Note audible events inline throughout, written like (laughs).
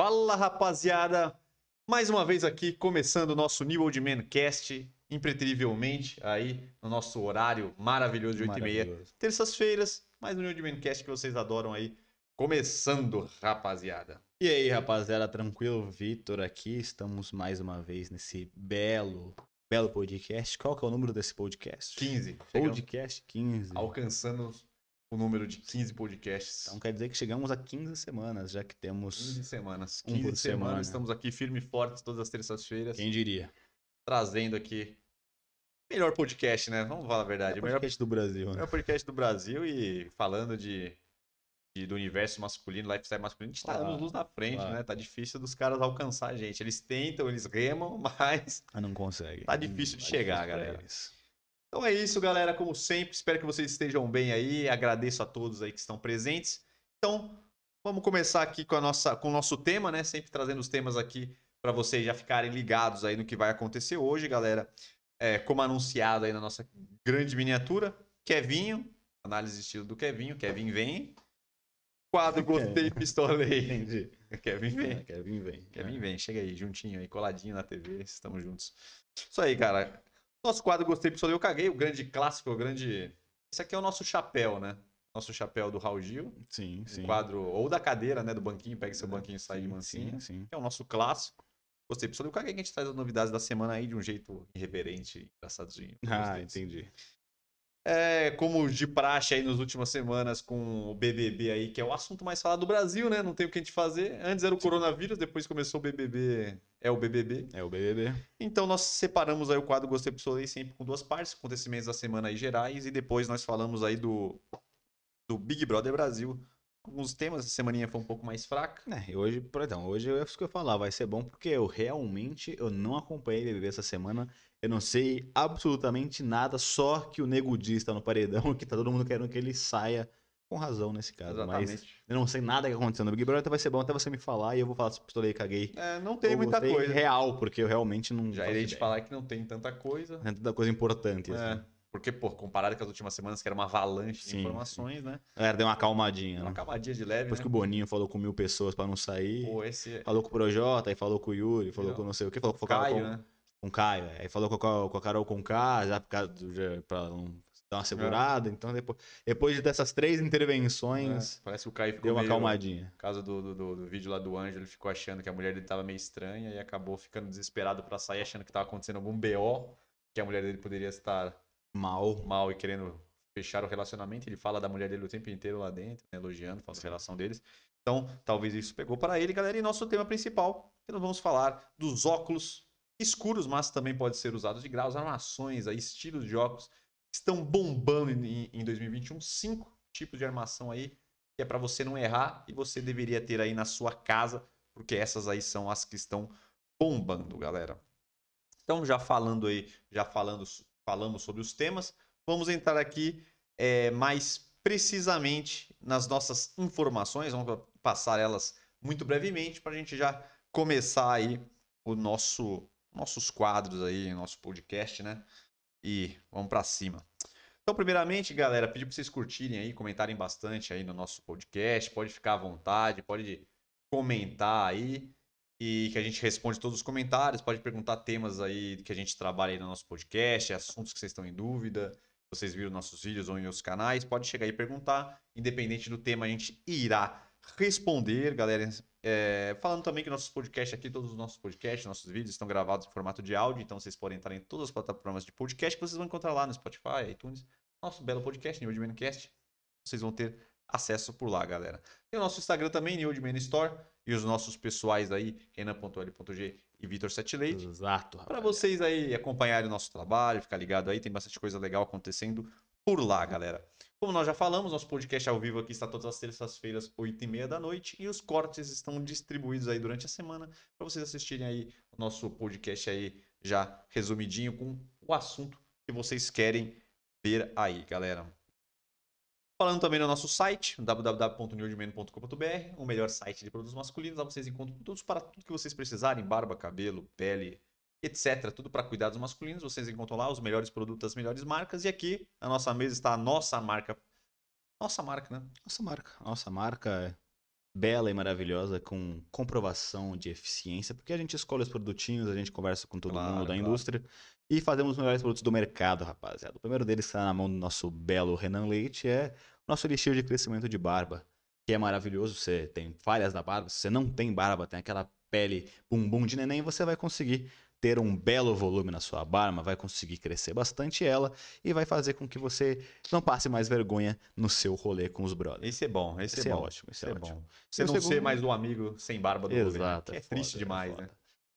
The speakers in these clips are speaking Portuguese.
Fala rapaziada, mais uma vez aqui começando o nosso New Old Man Cast, impreterivelmente aí no nosso horário maravilhoso de 8 e meia, Maravilhoso. terças-feiras, mais um New Old Man Cast que vocês adoram aí, começando rapaziada. E aí, rapaziada, tranquilo? Vitor aqui, estamos mais uma vez nesse belo, belo podcast. Qual que é o número desse podcast? 15, chegamos, Podcast 15. alcançando o número de 15 podcasts. Então quer dizer que chegamos a 15 semanas, já que 15 temos, semanas, Um 15 por semanas, semana. estamos aqui firme e fortes todas as terças-feiras, quem diria, trazendo aqui melhor podcast, né? Vamos falar a verdade, é o melhor podcast do Brasil, É né? o podcast do Brasil e falando de, de- do universo masculino, lifestyle masculino, a gente tá Claro, anos luz na frente, claro. né? Tá difícil dos caras alcançar a gente. Eles tentam, eles remam, (laughs) mas. Ah, não consegue. Tá difícil de Tá chegar, difícil galera. eles. Então é isso, galera. Como sempre, espero que vocês estejam bem aí. Agradeço a todos aí que estão presentes. Então, vamos começar aqui com, a nossa, com o nosso tema, né? Sempre trazendo os temas aqui para vocês já ficarem ligados aí no que vai acontecer hoje, galera. É, como anunciado aí na nossa grande miniatura, Kevinho, análise de estilo do Kevinho. Kevin vem. Quadro Gostei Pistolei. Entendi. (laughs) Kevin vem. É, Kevin vem. Kevin vem, chega aí, juntinho aí, coladinho na TV, estamos juntos. Isso aí, cara. Nosso quadro Gostei Pistolei, eu caguei, o grande clássico, o grande... Esse aqui é o nosso chapéu, né? Nosso chapéu do Raul Gil. Sim, sim. Quadro, ou da cadeira, né? Do banquinho, pega seu banquinho e sai de Sim, mansinho. Sim, sim. Que é o nosso clássico. Gostei Pistolei, eu caguei que a gente traz as novidades da semana aí de um jeito irreverente, engraçadinho. Ah, entendi. É, como de praxe aí nas últimas semanas com o BBB aí, que é o assunto mais falado do Brasil, né? Não tem o que a gente fazer. Antes era o coronavírus, depois começou o BBB, é o BBB. É o BBB. Então nós separamos aí o quadro Gostei Pistolei sempre com duas partes, acontecimentos da semana aí gerais, e depois nós falamos aí do, do Big Brother Brasil. Alguns temas, essa semaninha foi um pouco mais fraca. É, e hoje, então, hoje é isso que eu ia falar, vai ser bom porque eu realmente eu não acompanhei BBB essa semana. Eu não sei absolutamente nada, só que o Nego Di está no paredão, (laughs) que tá todo mundo querendo que ele saia com razão nesse caso, mas Exatamente. eu não sei nada que aconteceu no Big Brother, vai ser bom até você me falar e eu vou falar se pistolei e caguei. É, não tem muita coisa. real, porque eu realmente não Já irei te falar que não tem tanta coisa. Não tem tanta coisa importante, É, assim. porque, pô, comparado com as últimas semanas, que era uma avalanche de Sim, informações, né? A galera deu uma acalmadinha, Uma né? camadinha de leve, Depois né? que o Boninho falou com mil pessoas pra não sair, Pô, esse falou com o Projota, aí falou com o Yuri, falou Não. com não sei o que, falou com o Caio, com- né? Com o Caio. é. Aí falou com a, com a Carol por causa do- já- pra não dar uma segurada. Então, depois, depois dessas três intervenções, É, parece que o Caio ficou deu uma meio... acalmadinha. Por causa do, do, do- vídeo lá do Ângelo, ele ficou achando que a mulher dele tava meio estranha e acabou ficando desesperado pra sair, achando que tava acontecendo algum BO, que a mulher dele poderia estar Mal. mal e querendo fechar o relacionamento. Ele fala da mulher dele o tempo inteiro lá dentro, né, elogiando, falando da relação deles. Então, talvez isso pegou para ele, galera. E nosso tema principal, que nós vamos falar dos óculos escuros, mas também pode ser usados de graus, armações, aí, estilos de óculos estão bombando em, em 2021. Cinco tipos de armação aí, que é para você não errar e você deveria ter aí na sua casa, porque essas aí são as que estão bombando, galera. Então, já falando aí, já falando, falamos sobre os temas, vamos entrar aqui é, mais precisamente nas nossas informações, vamos passar elas muito brevemente para a gente já começar aí o nosso nossos quadros aí, nosso podcast, né? E vamos para cima. Então, primeiramente, galera, pedir para vocês curtirem aí, comentarem bastante aí no nosso podcast, pode ficar à vontade, pode comentar aí e que a gente responde todos os comentários, pode perguntar temas aí que a gente trabalha aí no nosso podcast, assuntos que vocês estão em dúvida, vocês viram nossos vídeos ou em outros canais, pode chegar aí e perguntar, independente do tema a gente irá responder, galera. É, falando também que nossos podcasts aqui, todos os nossos podcasts, nossos vídeos estão gravados em formato de áudio, então vocês podem entrar em todas as plataformas de podcast que vocês vão encontrar lá no Spotify, iTunes, nosso belo podcast, New Old Cast. Vocês vão ter acesso por lá, galera. Tem o nosso Instagram também, New Store, e os nossos pessoais aí, renan.l.g e Vitor Sete Leite. Exato, Para vocês aí acompanharem o nosso trabalho, ficar ligado aí, tem bastante coisa legal acontecendo por lá, galera. Como nós já falamos, nosso podcast ao vivo aqui está todas as terças-feiras, 8h30 da noite, e os cortes estão distribuídos aí durante a semana para vocês assistirem aí o nosso podcast aí já resumidinho com o assunto que vocês querem ver aí, galera. Falando também no nosso site, www.newdman.com.br, o melhor site de produtos masculinos. Lá vocês encontram produtos para tudo que vocês precisarem: barba, cabelo, pele, etc. Tudo para cuidados masculinos. Vocês encontram lá os melhores produtos das melhores marcas. E aqui na nossa mesa está a nossa marca. Nossa marca, né? Nossa marca. Nossa marca é bela e maravilhosa com comprovação de eficiência, porque a gente escolhe os produtinhos, a gente conversa com todo Claro, mundo da claro. indústria e fazemos os melhores produtos do mercado, rapaziada. O primeiro deles está na mão do nosso belo Renan Leite, é o nosso elixir de crescimento de barba, que é maravilhoso. Você tem falhas na barba, se você não tem barba, tem aquela pele bumbum de neném, você vai conseguir ter um belo volume na sua barba, vai conseguir crescer bastante ela e vai fazer com que você não passe mais vergonha no seu rolê com os brothers. Esse é bom, esse, Esse é é bom. ótimo, esse Esse é é ótimo. bom. Você não ser segundo- mais o amigo sem barba do rolê, né? Exato. É foda, triste demais, foda. né?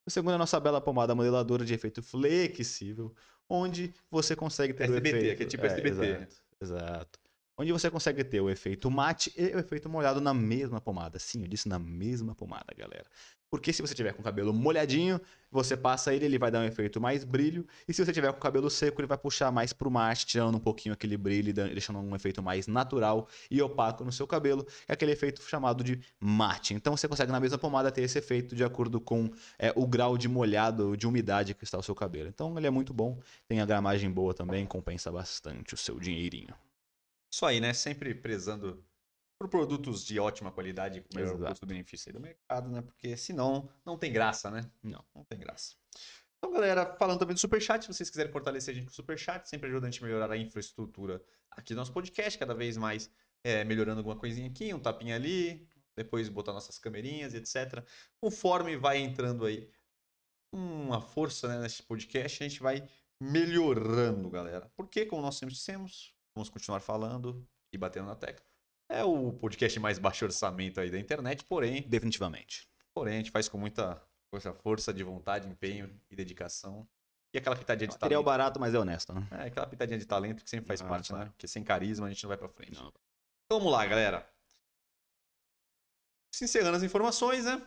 O segundo é a nossa bela pomada modeladora de efeito flexível, onde você consegue ter SBT, o efeito... que é tipo SBT. Exato, exato. Onde você consegue ter o efeito mate e o efeito molhado na mesma pomada. Sim, eu disse na mesma pomada, galera. Porque se você tiver com o cabelo molhadinho, você passa ele, ele vai dar um efeito mais brilho. E se você tiver com o cabelo seco, ele vai puxar mais pro mate, tirando um pouquinho aquele brilho, deixando um efeito mais natural e opaco no seu cabelo, é aquele efeito chamado de mate. Então você consegue na mesma pomada ter esse efeito de acordo com é, o grau de molhado, de umidade que está o seu cabelo. Então ele é muito bom, tem a gramagem boa também, compensa bastante o seu dinheirinho. Isso aí, né? Sempre prezando por produtos de ótima qualidade com melhor Exato. custo-benefício aí do mercado, né? Porque senão não tem graça, né? Não. Não tem graça. Então, galera, falando também do Superchat, se vocês quiserem fortalecer a gente com o Superchat, sempre ajuda a gente a melhorar a infraestrutura aqui do nosso podcast, cada vez mais é, melhorando alguma coisinha aqui, um tapinha ali, depois botar nossas camerinhas, etc. Conforme vai entrando aí uma força né, nesse podcast, a gente vai melhorando, galera. Porque, como nós sempre dissemos, vamos continuar falando e batendo na tecla. É o podcast mais baixo orçamento aí da internet, porém, Definitivamente. porém a gente faz com muita, força de vontade, empenho e dedicação. E aquela pitadinha de Material talento. barato, mas é honesto, né? É, aquela pitadinha de talento que sempre faz Ah, parte, claro. né? Porque sem carisma a gente não vai pra frente. Não. Então vamos lá, galera. Se encerrando as informações, né?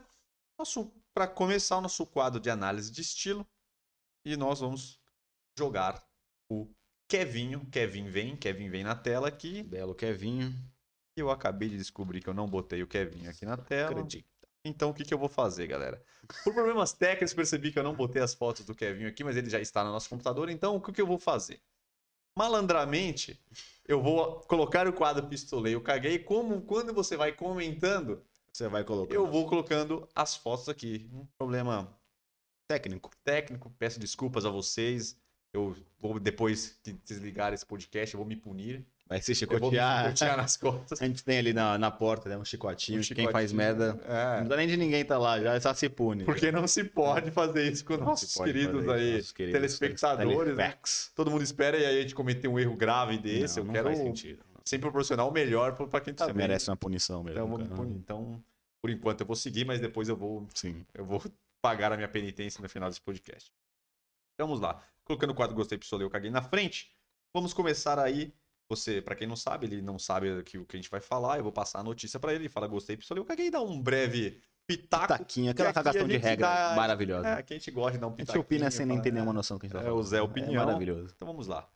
Nosso, para começar o nosso quadro de análise de estilo. E nós vamos jogar o Kevinho. Kevin vem, Kevin vem na tela aqui. Belo Kevinho. Eu acabei de descobrir que eu não botei o Kevin aqui na tela. Acredito. Então o que, que eu vou fazer, galera? Por problemas técnicos, percebi que eu não botei as fotos do Kevin aqui, mas ele já está no nosso computador. Então o que, que eu vou fazer? Malandramente, eu vou colocar o quadro Pistolei, eu caguei. Como quando você vai comentando, Você vai colocar. eu vou colocando as fotos aqui. Um problema Técnico. técnico, peço desculpas a vocês. Eu vou, depois que desligar esse podcast, eu vou me punir. Vai se chicotear. chicotear nas costas. A gente tem ali na, na porta, né? Um chicotinho. Um Quem faz chicotinho. merda. Não É, precisa nem de ninguém tá lá, já só se pune. porque não se pode fazer isso com Não nossos queridos aí, nossos queridos telespectadores. né? Todo mundo espera e aí a gente cometer um erro grave desse. Não, eu não quero faz sentido. sempre proporcionar o melhor pra quem tá Você vendo. merece uma punição mesmo. Então, então, por enquanto eu vou seguir, mas depois eu vou, Sim. eu vou pagar a minha penitência no final desse podcast. Vamos lá. Colocando o quadro Gostei, Pistolei, eu caguei na frente. Vamos começar aí. Você, pra quem não sabe, ele não sabe o que a gente vai falar. Eu vou passar a notícia pra ele. Ele fala Gostei, Pistolei, eu caguei. Dá um breve pitaco. Taquinho, aquela cagação a de regra dá- maravilhosa. É, que a gente gosta de dar um a pitaco. gente opina sem nem ter nenhuma noção do que a gente tá É, o falando. Zé Opinião. É maravilhoso. Então vamos lá.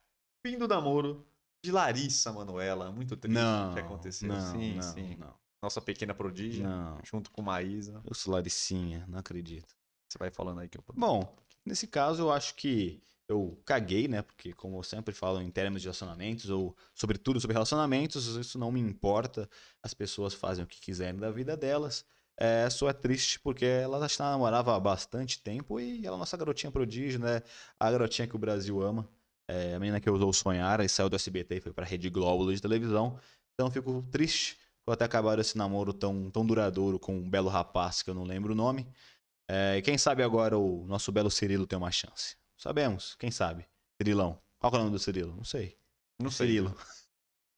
Fim do namoro de Larissa Manoela. Muito triste Não, o que aconteceu. não, sim, não, sim. não. Nossa pequena prodígia, Não, junto com Maísa. eu sou Laricinha, não acredito. Você vai falando aí que eu Bom, nesse caso eu acho que eu caguei, né? Porque como eu sempre falo em termos de relacionamentos, ou sobretudo sobre relacionamentos, isso não me importa. As pessoas fazem o que quiserem da vida delas. É, só é triste porque ela já namorava há bastante tempo e ela é nossa garotinha prodígio, né? A garotinha que o Brasil ama. É, a menina que usou sonhar e saiu do SBT e foi pra Rede Globo de televisão. Então fico triste por até acabar esse namoro tão, tão duradouro com um belo rapaz que eu não lembro o nome. É, e quem sabe agora o nosso belo Cirilo tem uma chance. Sabemos, quem sabe. Cirilão. Qual é o nome do Cirilo? Não sei. Não sei. Cirilo.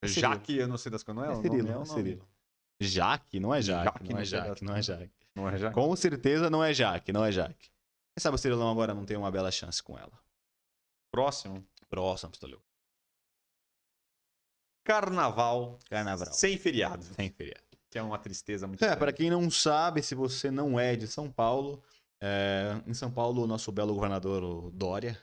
Jaque, eu não sei das coisas. Não é, É o Cirilo, nome, é é o nome. Cirilo. Jaque, não é Jaque, Jaque, não não é sei Jaque, das não é Jaque. Não é Jaque? Com certeza não é Jaque, não é Jaque. Quem sabe o Cirilão agora não tem uma bela chance com ela. Próximo. Próximo, Pistoleu. Carnaval Carnaval. sem feriado. Sem feriado. Que é uma tristeza muito É, para quem não sabe, se você não é de São Paulo, é, em São Paulo, o nosso belo governador, Dória,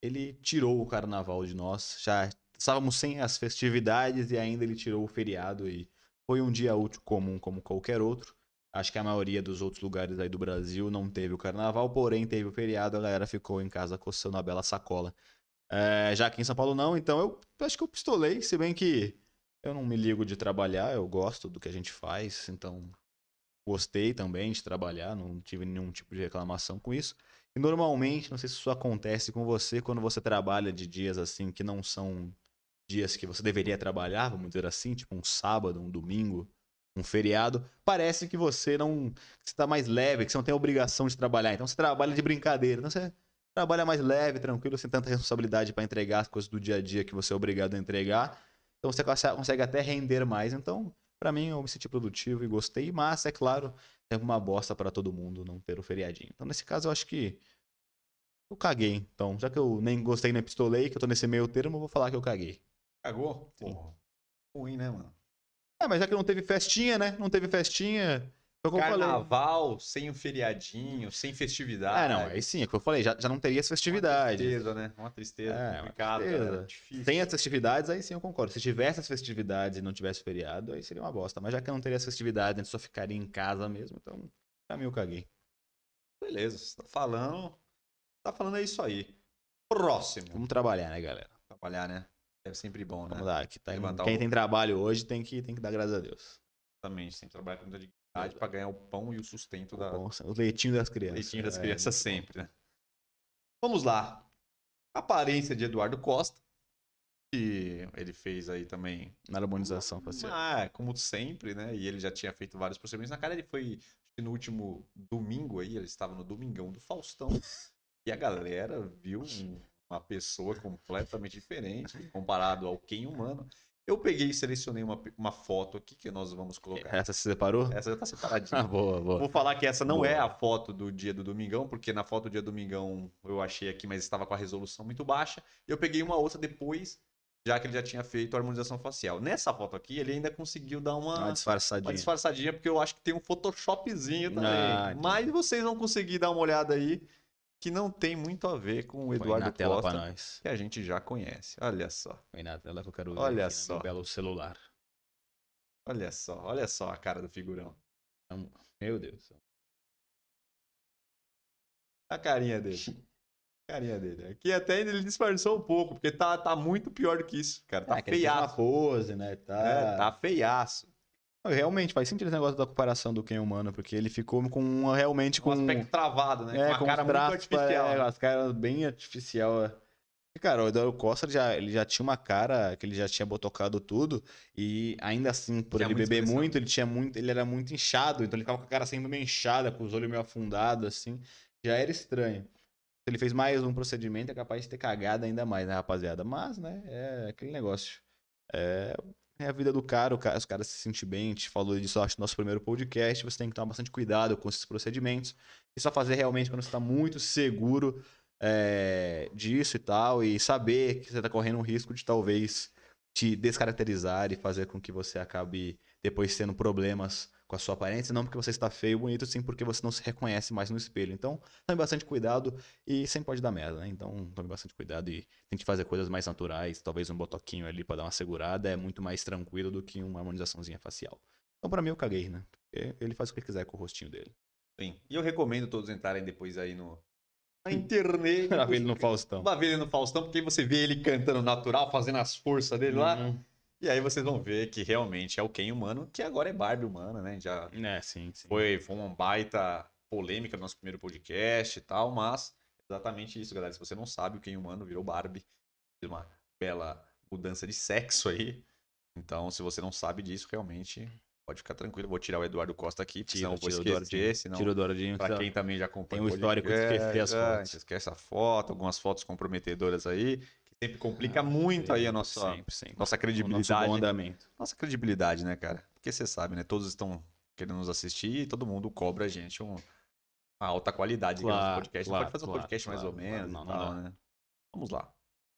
ele tirou o carnaval de nós. Já estávamos sem as festividades e ainda ele tirou o feriado e foi um dia útil comum como qualquer outro. Acho que a maioria dos outros lugares aí do Brasil não teve o carnaval, porém teve o feriado, a galera ficou em casa coçando a bela sacola. É, já que em São Paulo não, então eu acho que eu pistolei, se bem que eu não me ligo de trabalhar, eu gosto do que a gente faz, então gostei também de trabalhar, não tive nenhum tipo de reclamação com isso. E normalmente, não sei se isso acontece com você, quando você trabalha de dias assim que não são dias que você deveria trabalhar, vamos dizer assim, tipo um sábado, um domingo, um feriado, parece que você não que você tá mais leve, que você não tem a obrigação de trabalhar. Então você trabalha de brincadeira, então você trabalha mais leve, tranquilo, sem tanta responsabilidade para entregar as coisas do dia a dia que você é obrigado a entregar. Então você consegue até render mais. Então, para mim, eu me senti produtivo e gostei, mas é claro, é uma bosta para todo mundo não ter o feriadinho. Então, nesse caso, eu acho que eu caguei. Então, já que eu nem gostei nem pistolei, que eu tô nesse meio termo, eu vou falar que eu caguei. Cagou? Sim. Porra. Ruim, né, mano? É, mas já que não teve festinha, né? Não teve festinha. Foi como eu falei. Carnaval, sem um feriadinho, sem festividade. Ah, não, aí sim, é o que eu falei, já, já não teria as Uma festividades. tristeza, né? Uma tristeza. É, uma complicado, tristeza. cara. Difícil. Tem as festividades, aí sim eu concordo. Se tivesse as festividades e não tivesse feriado, aí seria uma bosta. Mas já que não teria as festividades, a gente só ficaria em casa mesmo, então eu caguei. Beleza, você tá falando. Tá falando é isso aí. Próximo. Vamos trabalhar, né, galera? Trabalhar, né? É sempre bom, né? Vamos lá. Que tá, quem o- tem trabalho hoje tem que, tem que dar graças a Deus. Exatamente. Sempre trabalhar com muita pra ganhar o pão e o sustento da Bom, o leitinho das crianças. leitinho das É, crianças bom. sempre, né? Vamos lá. Aparência de Eduardo Costa. Que ele fez aí também Na harmonização facial. Ah, como sempre, né? E ele já tinha feito vários procedimentos na cara. Ele foi no último domingo aí, ele estava no Domingão do Faustão. e a galera viu um- uma pessoa completamente diferente comparado ao Ken humano. Eu peguei e selecionei uma, uma foto aqui que nós vamos colocar. Essa se separou? Essa já tá (laughs) separadinha. Ah, boa, boa. Vou falar que essa não Boa. é a foto do dia do Domingão, porque na foto do dia do Domingão eu achei aqui, mas estava com a resolução muito baixa. Eu peguei uma outra depois, já que ele já tinha feito a harmonização facial. Nessa foto aqui, ele ainda conseguiu dar uma, Uma uma disfarçadinha. disfarçadinha, porque eu acho que tem um Photoshopzinho também. Ah, entendi. mas vocês vão conseguir dar uma olhada aí, que não tem muito a ver com o Eduardo Costa, que a gente já conhece. Olha só, Põe na tela que eu quero ver. Olha no só. belo celular. olha só, olha só a cara do figurão. Meu Deus. A carinha dele. A carinha dele. Aqui até ele disfarçou um pouco, porque tá, tá muito pior do que isso, cara. Tá uma feiaço. pose, né? Tá... É, tá feiaço. Realmente, faz sentido esse negócio da comparação do Ken humano, porque ele ficou com uma, realmente Com um aspecto travado, né? é, com uma cara muito artificial. É, as caras bem artificial. é. E, Cara, o Eduardo Costa já, ele já tinha uma cara que ele já tinha botocado tudo e ainda assim, por Tinha ele beber expressão. muito, ele tinha muito, ele era muito inchado, então ele ficava com a cara sempre meio inchada, com os olhos meio afundados assim. Já era estranho. Ele fez mais um procedimento, é capaz de ter cagado ainda mais, né, rapaziada? Mas, né, é aquele negócio. É, é a vida do cara, o cara, os caras se sentem bem, a gente falou disso, acho, no nosso primeiro podcast, você tem que tomar bastante cuidado com esses procedimentos e só fazer realmente quando você está muito seguro é, disso e tal, e saber que você está correndo um risco de talvez te descaracterizar e fazer com que você acabe depois tendo problemas com a sua aparência, não porque você está feio e bonito, sim porque você não se reconhece mais no espelho. Então, tome bastante cuidado e sempre pode dar merda, né? Então, tome bastante cuidado e tente fazer coisas mais naturais, talvez um botoquinho ali para dar uma segurada, é muito mais tranquilo do que uma harmonizaçãozinha facial. Então, para mim, eu caguei, né? Porque ele faz o que quiser com o rostinho dele. Sim. E eu recomendo todos entrarem depois aí no na internet. Pra ver ele no Faustão. Pra ver ele no Faustão, porque aí você vê ele cantando natural, fazendo as forças dele lá. E aí vocês vão ver que realmente é o Ken humano, que agora é Barbie humana, né? Já É, sim, sim. foi, foi uma baita polêmica no nosso primeiro podcast e tal, mas exatamente isso, galera. Se você não sabe, o Ken humano virou Barbie. Fez uma bela mudança de sexo aí. Então, se você não sabe disso, realmente pode ficar tranquilo. Vou tirar o Eduardo Costa aqui, Tira, senão eu vou esquecer, senão... Tira o Douradinho. Pra que quem também já acompanha Tem o histórico de esquecer as podcast, fotos. é, Esquece a foto, algumas fotos comprometedoras aí, sempre complica muito aí a nossa, Sempre, sempre. nossa O nosso credibilidade. bom andamento. Nossa credibilidade, né, cara? Porque você sabe, né? Todos estão querendo nos assistir e todo mundo cobra a gente um- uma alta qualidade Claro, podcast. claro, não pode fazer um claro, podcast mais claro, ou menos Não, não tal, dá. né? Vamos lá.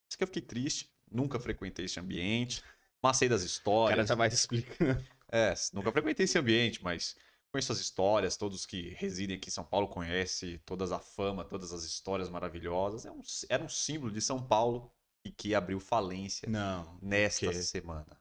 Isso que eu fiquei triste. Nunca frequentei esse ambiente. Mas sei das O histórias. cara já vai explicando. É, nunca frequentei esse ambiente, mas conheço as histórias, todos que residem aqui em São Paulo conhecem todas a fama, todas as histórias maravilhosas. É um, era um símbolo de São Paulo e que abriu falência Não. nesta semana.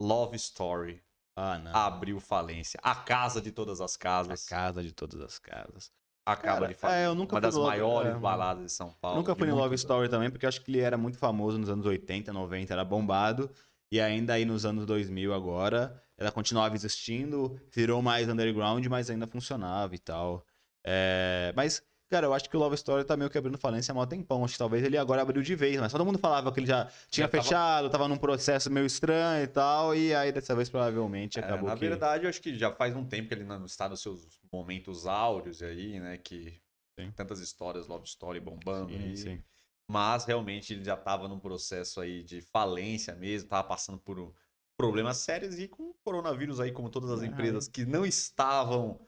Love Story Ah, não. abriu falência. A casa de todas as A casas casa de todas as casas. acaba Cara, de falência. é, eu nunca Uma das Love- maiores é, baladas de São Paulo. Nunca fui no Love Story também, porque acho que ele era muito famoso nos anos 80, 90, era bombado. E ainda aí nos anos 2000 agora, ela continuava existindo, virou mais underground, mas ainda funcionava e tal. É, Mas, cara, eu acho que o Love Story tá meio quebrando falência há mó tempão. Acho que talvez ele agora abriu de vez, mas todo mundo falava que ele já tinha Já tava- fechado, tava num processo meio estranho e tal, e aí dessa vez provavelmente É, acabou na que... verdade, eu acho que já faz um tempo que ele não está nos seus momentos áureos aí, né? Que Sim. tantas histórias, Love Story bombando Sim, aí. sim. Mas realmente ele já estava num processo aí de falência mesmo, estava passando por um- problemas sérios e com o coronavírus aí, como todas as É, empresas que não estavam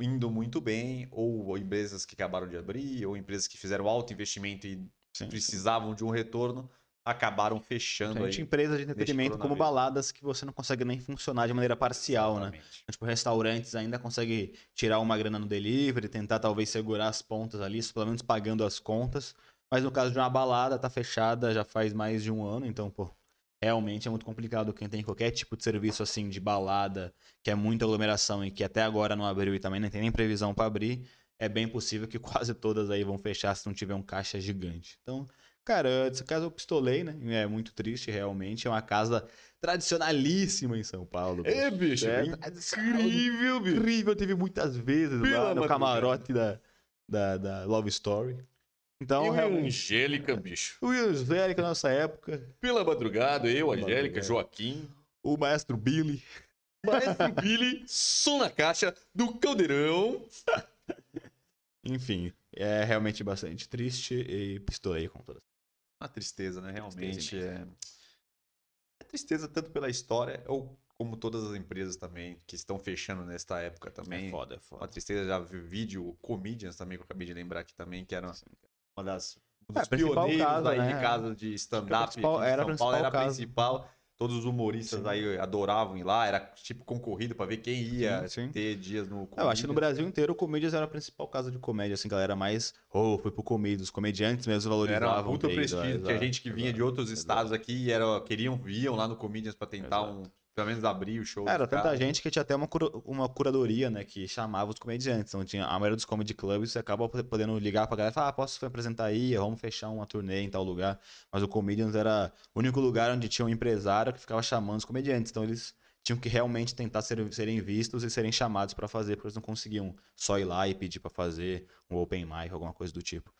indo muito bem, ou empresas que acabaram de abrir, ou empresas que fizeram alto investimento e sim. precisavam de um retorno, acabaram fechando Gente, aí. empresas de entretenimento como baladas que você não consegue nem funcionar de maneira parcial, né? Exatamente. Tipo, restaurantes ainda conseguem tirar uma grana no delivery, tentar talvez segurar as pontas ali, pelo menos pagando as contas. Mas no caso de uma balada, tá fechada já faz mais de um ano, então, pô, realmente é muito complicado quem tem qualquer tipo de serviço assim de balada, que é muita aglomeração e que até agora não abriu e também não tem nem previsão para abrir. É bem possível que (laughs) quase todas aí vão fechar se não tiver um caixa gigante. Então, cara, essa casa eu pistolei, né? É muito triste, realmente. É uma casa tradicionalíssima em São Paulo. bicho. É, bicho, É, incrível, bicho. incrível, teve muitas vezes lá no camarote da, da, da Love Story. Então, eu e a realmente, Angélica, bicho. o Angélica, nossa época, Pela madrugada, eu, Pela Angélica, madrugada. Joaquim, o maestro Billy. Maestro Billy, som na caixa do Caldeirão. (laughs) Enfim, é realmente bastante triste e pistolei com todas. Uma tristeza, né? Realmente Tristeza é... é tristeza tanto pela história, ou como todas as empresas também, que estão fechando nesta época também. É foda, é Uma foda. tristeza, já vi vídeo Comedians também, que eu acabei de lembrar aqui também, que era uma das um É, dos principal pioneiros caso, aí né? de casa de stand-up principal- em era São a Paulo, era a principal principal. Todos os humoristas Sim. aí adoravam ir lá, era tipo concorrido pra ver quem ia Sim, sim. ter dias no Eu acho que no. Brasil inteiro o Comedians era a principal casa de comédia, assim, galera mais, oh, foi pro Comedians, os comediantes mesmo valorizavam. Era ido, prestígio. é, Tinha exato, gente que vinha de exato, outros exato. estados aqui e era, queriam, iam lá no Comedians pra tentar um, pelo menos abrir o show. Era tanta caras. gente que tinha até uma, cura- uma curadoria, né? Que chamava os comediantes. Então tinha a maioria dos comedy clubs, você acaba podendo ligar pra galera e falar, ah, posso apresentar aí, vamos fechar uma turnê em tal lugar. Mas o Comedians era o único lugar onde tinha um empresário que ficava chamando os comediantes. Então eles tinham que realmente tentar ser- serem vistos e serem chamados pra fazer, porque eles não conseguiam só ir lá e pedir pra fazer um open mic, alguma coisa do tipo.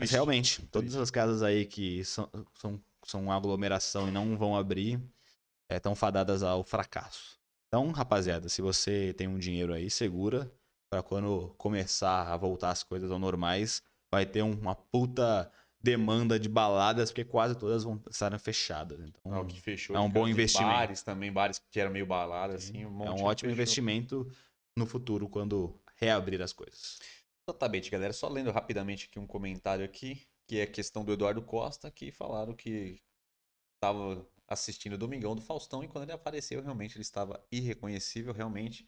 Mas realmente, todas as casas aí que são, são, são uma aglomeração e não vão abrir, estão fadadas ao fracasso. Então, rapaziada, se você tem um dinheiro aí, segura para quando começar a voltar as coisas ao normais, vai ter um- uma puta demanda de baladas, porque quase todas vão estar fechadas. Então, Ah, o que fechou é um bom investimento. Bares também, bares que eram meio balada, assim. Um é um ótimo fechou. investimento no futuro, quando reabrir as coisas. Exatamente, galera. Só lendo rapidamente aqui um comentário aqui, que é a questão do Eduardo Costa, que falaram que estava assistindo o Domingão do Faustão e quando ele apareceu, realmente ele estava irreconhecível, realmente.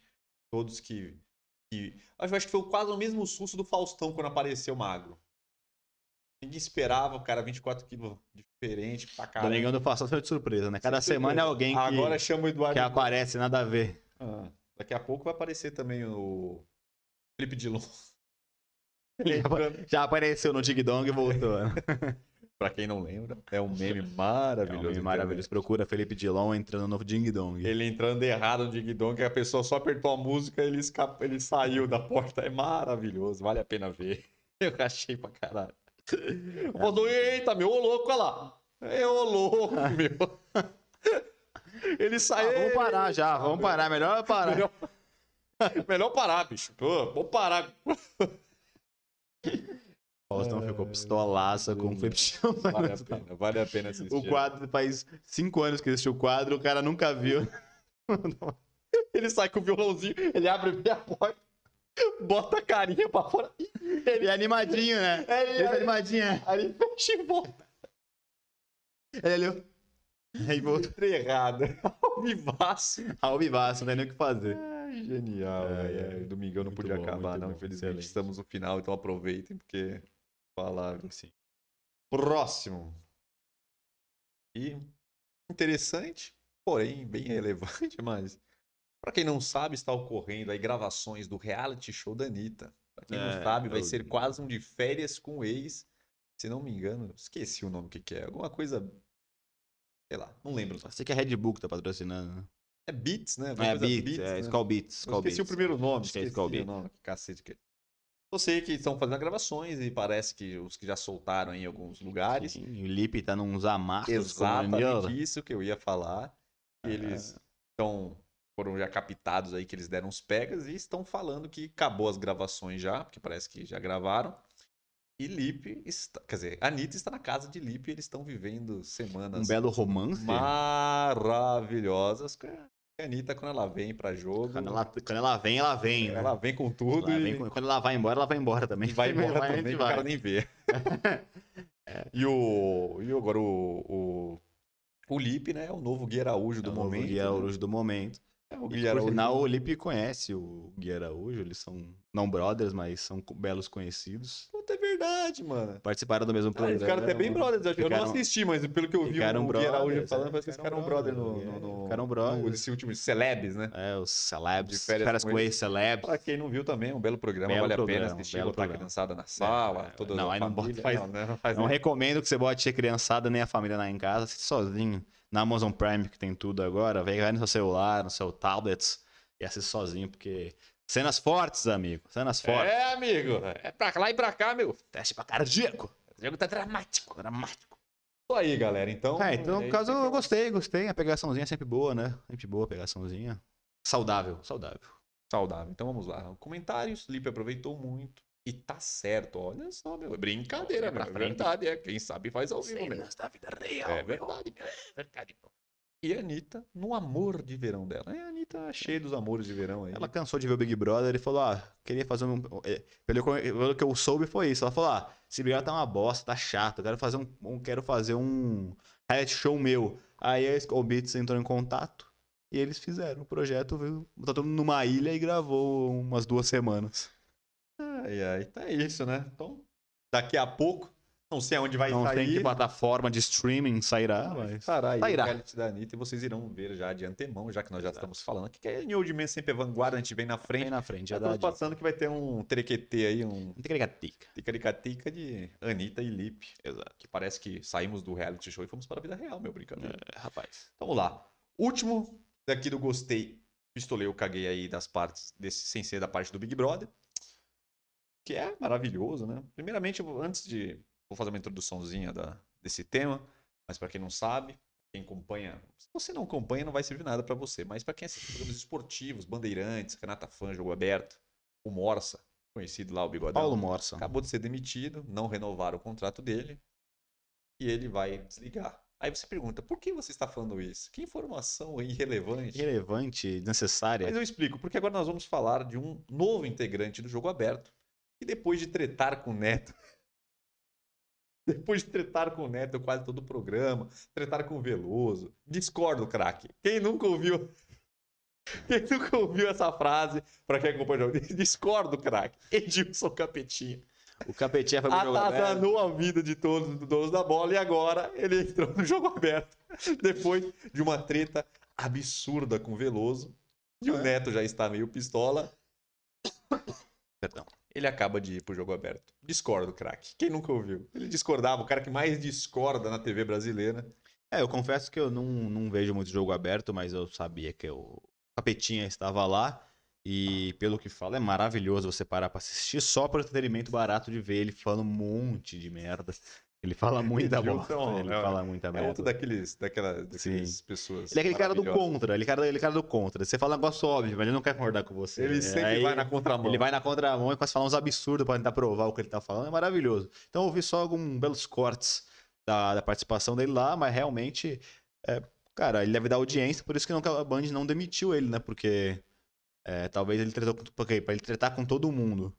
Todos que. que... Acho, acho que foi quase o mesmo susto do Faustão quando apareceu magro. Ninguém esperava, o cara 24 quilos diferente pra caramba. Domingão do Faustão foi de surpresa, né? Cada Sempre semana é alguém que, Agora chama o Eduardo que aparece, nada a ver. Ah, daqui a pouco vai aparecer também o Felipe Dilon. (laughs) Lembrando, Já apareceu no Dig Dong e voltou. né? (laughs) pra quem não lembra, é um meme É um maravilhoso. meme maravilhoso. Procura Felipe Dilon entrando no Ding Dong. Ele entrando errado no Ding Dong, que a pessoa só apertou a música e ele, escapa, ele saiu da porta. É maravilhoso, vale a pena ver. (laughs) Eu achei pra caralho. (laughs) Falou, eita, meu, ô louco, olha lá. É ô louco, (laughs) meu. Ele Ah, saiu. vamos parar já, vamos parar. Melhor parar. Melhor, melhor parar, bicho. Pô, vou parar. Faustão ficou pistolaça com o Felipe Dilon. Vale a pena, vale a pena assistir. O quadro faz cinco anos que existe o quadro, o cara nunca viu. (laughs) Ele sai com o violãozinho, ele abre a porta, bota a carinha pra fora. Ele é animadinho, né? É, ele- Ele é animadinho. é. Aí ele fecha e volta. Ele olhou. Aí voltou Errado. (laughs) Vivaço. ao vivaço, não tem nem o que fazer. Ai, genial, É, é. O Domingão não podia bom, acabar, não. bom. Infelizmente, Excelente. estamos no final, então aproveitem, porque falaram. Sim. Próximo. E interessante, porém bem relevante, (laughs) mas para quem não sabe, está ocorrendo aí gravações do reality show da Anitta. Pra quem não É, sabe, vai eu- ser quase um de férias com o ex. Se não me engano, esqueci o nome que que é. Alguma coisa Sei lá, não lembro. Eu sei que é Red Bull que tá patrocinando. né? É Beats, né? Alguma É coisa Beats, é né? Skull Beats. Skull esqueci o Beats. primeiro nome. Acho é esqueci Skull o Beats. nome, que cacete que é. Eu sei que estão fazendo gravações e parece que os que já soltaram em alguns lugares. Sim, o Lipe tá nos amassos. Exatamente isso que eu ia falar. É. Eles estão foram já captados aí que eles deram os pegas e estão falando que acabou as gravações já, porque parece que já gravaram. E Lipe está, quer dizer, a Anitta está na casa de Lipe e eles estão vivendo semanas Um belo romance. maravilhosas. A Anitta, quando ela vem pra jogo, Quando ela, quando ela vem, ela vem, né? ela vem com tudo Ela e vem com- Quando ela vai embora, ela vai embora também. vai (laughs) embora gente também, o vai. cara nem vê. (laughs) E o. E agora o. O, o Lipe, né? É o novo Gui Araújo do É o novo momento. Né? Araújo do momento. É o Gui Araújo. o Lipe conhece o Gui Araújo. Eles são não brothers, mas são belos conhecidos. Puta, é verdade, mano. Participaram do mesmo Ah, programa. eles ficaram até bem brothers. Eu Ficaram- não assisti, mas pelo que eu vi o Gui Araújo brothers, falando, é, parece que eles ficaram brother no, brothers, no, é, no, ficaram no- brothers. nesse último Celebs, né? É, os celebs. De férias Férias com ex. ex-celebs. Pra quem não viu também, é um belo programa, Belo vale a programa, pena assistir, botar a criançada na sala, é, toda não, a aí não bota- faz- (laughs) não, né? Não faz Não recomendo que você bote a criançada nem a família lá em casa, sozinho. Na Amazon Prime, que tem tudo agora, vai no seu celular, no seu tablet e assiste sozinho, porque. Cenas fortes, amigo. Cenas fortes. É, amigo. É pra lá e pra cá, meu. Teste pra cardíaco. O jogo tá dramático. Dramático. Isso aí, galera. Então. É, então, é no caso, isso que eu gostei, gostei. A pegaçãozinha é sempre boa, né? Sempre boa a pegaçãozinha. Saudável, saudável. Saudável. Então vamos lá. Comentários. Lipe aproveitou muito. E tá certo, olha só, meu. É Brincadeira, É pra meu. É frente. verdade, é. Quem sabe faz ao vivo, meu. Da vida real. É verdade, meu. É verdade, meu. E a Anitta, no amor de verão dela. É, a Anitta cheia dos amores de verão aí. Ela cansou de ver o Big Brother e falou: Ah, queria fazer um. é, Pelo que eu- pelo que eu soube, foi isso. Ela falou: Ah, esse Big Brother tá uma bosta, tá chato. Quero fazer um, um- quero fazer um reality show meu. Aí a Skull Beats entrou em contato e eles fizeram o projeto. Viu? Tá todo mundo numa ilha e gravou umas duas semanas. Ai, ai, tá isso, né? Então, daqui a pouco, não sei aonde vai Não sair. tem que plataforma de streaming sairá, mas. Sairá. o reality da Anitta e vocês irão ver já de antemão, já que nós já estamos falando aqui, que é New Old Man sempre é vanguarda, a gente vem na Vem frente. na frente, já estamos passando que vai ter um trequetê aí, um Não tem que ligar tica. ticaricatica de Anitta e Lipe. Exato. Que parece que saímos do reality show e fomos para a vida real, meu brincadeira. É, rapaz. Então vamos lá. Último daqui do gostei, pistolei, eu caguei aí das partes desse, sem ser da parte do Big Brother. Que é maravilhoso, né? Primeiramente, antes de. Vou fazer uma introduçãozinha da, desse tema, mas para quem não sabe, quem acompanha. Se você não acompanha, não vai servir nada para você. Mas para quem assiste programas esportivos, Bandeirantes, Renata Fã, Jogo Aberto, o Morsa, conhecido lá, o Bigodão. Paulo Morsa. Acabou de ser demitido, não renovaram o contrato dele e ele vai desligar. Aí você pergunta, por que você está falando isso? Que informação irrelevante. Irrelevante, desnecessária. Mas eu explico, porque agora nós vamos falar de um novo integrante do jogo aberto que depois de tretar com o Neto, (laughs) depois de tretar com o Neto quase todo o programa, tretar com o Veloso, discordo, craque. Quem nunca ouviu (laughs) quem nunca ouviu essa frase, pra quem acompanha (laughs) o jogo, discordo, craque. Edilson Capetinha. O Capetinha foi pro jogo aberto. A vida de todos os donos da bola e agora ele entrou no jogo aberto. Depois de uma treta absurda com o Veloso. E o É. Neto já está meio pistola. (coughs) Perdão. Ele acaba de ir pro jogo aberto. Discordo, craque. Quem nunca ouviu? Ele discordava, o cara que mais discorda na TV brasileira. É, eu confesso que eu não, não vejo muito jogo aberto, mas eu sabia que o Capetinha estava lá. E pelo que fala, é maravilhoso você parar pra assistir só por entretenimento barato de ver ele falando um monte de merda. Ele fala (laughs) muita Edilson, bosta. Ele é- fala muita É merda. outro daqueles, daquela, daqueles pessoas. Ele é aquele cara do contra, ele é cara, ele é cara do contra. Você fala um negócio óbvio, mas ele não quer concordar com você. Ele sempre Aí vai na contramão. Ele vai na contramão e começa a falar uns absurdos pra tentar provar o que ele tá falando. É maravilhoso. Então eu vi só alguns belos cortes da, da participação dele lá, mas realmente, é, cara, ele deve dar audiência, por isso que não, a Band não demitiu ele, né? Porque é, talvez ele tretou com, porque, pra ele tretar com todo mundo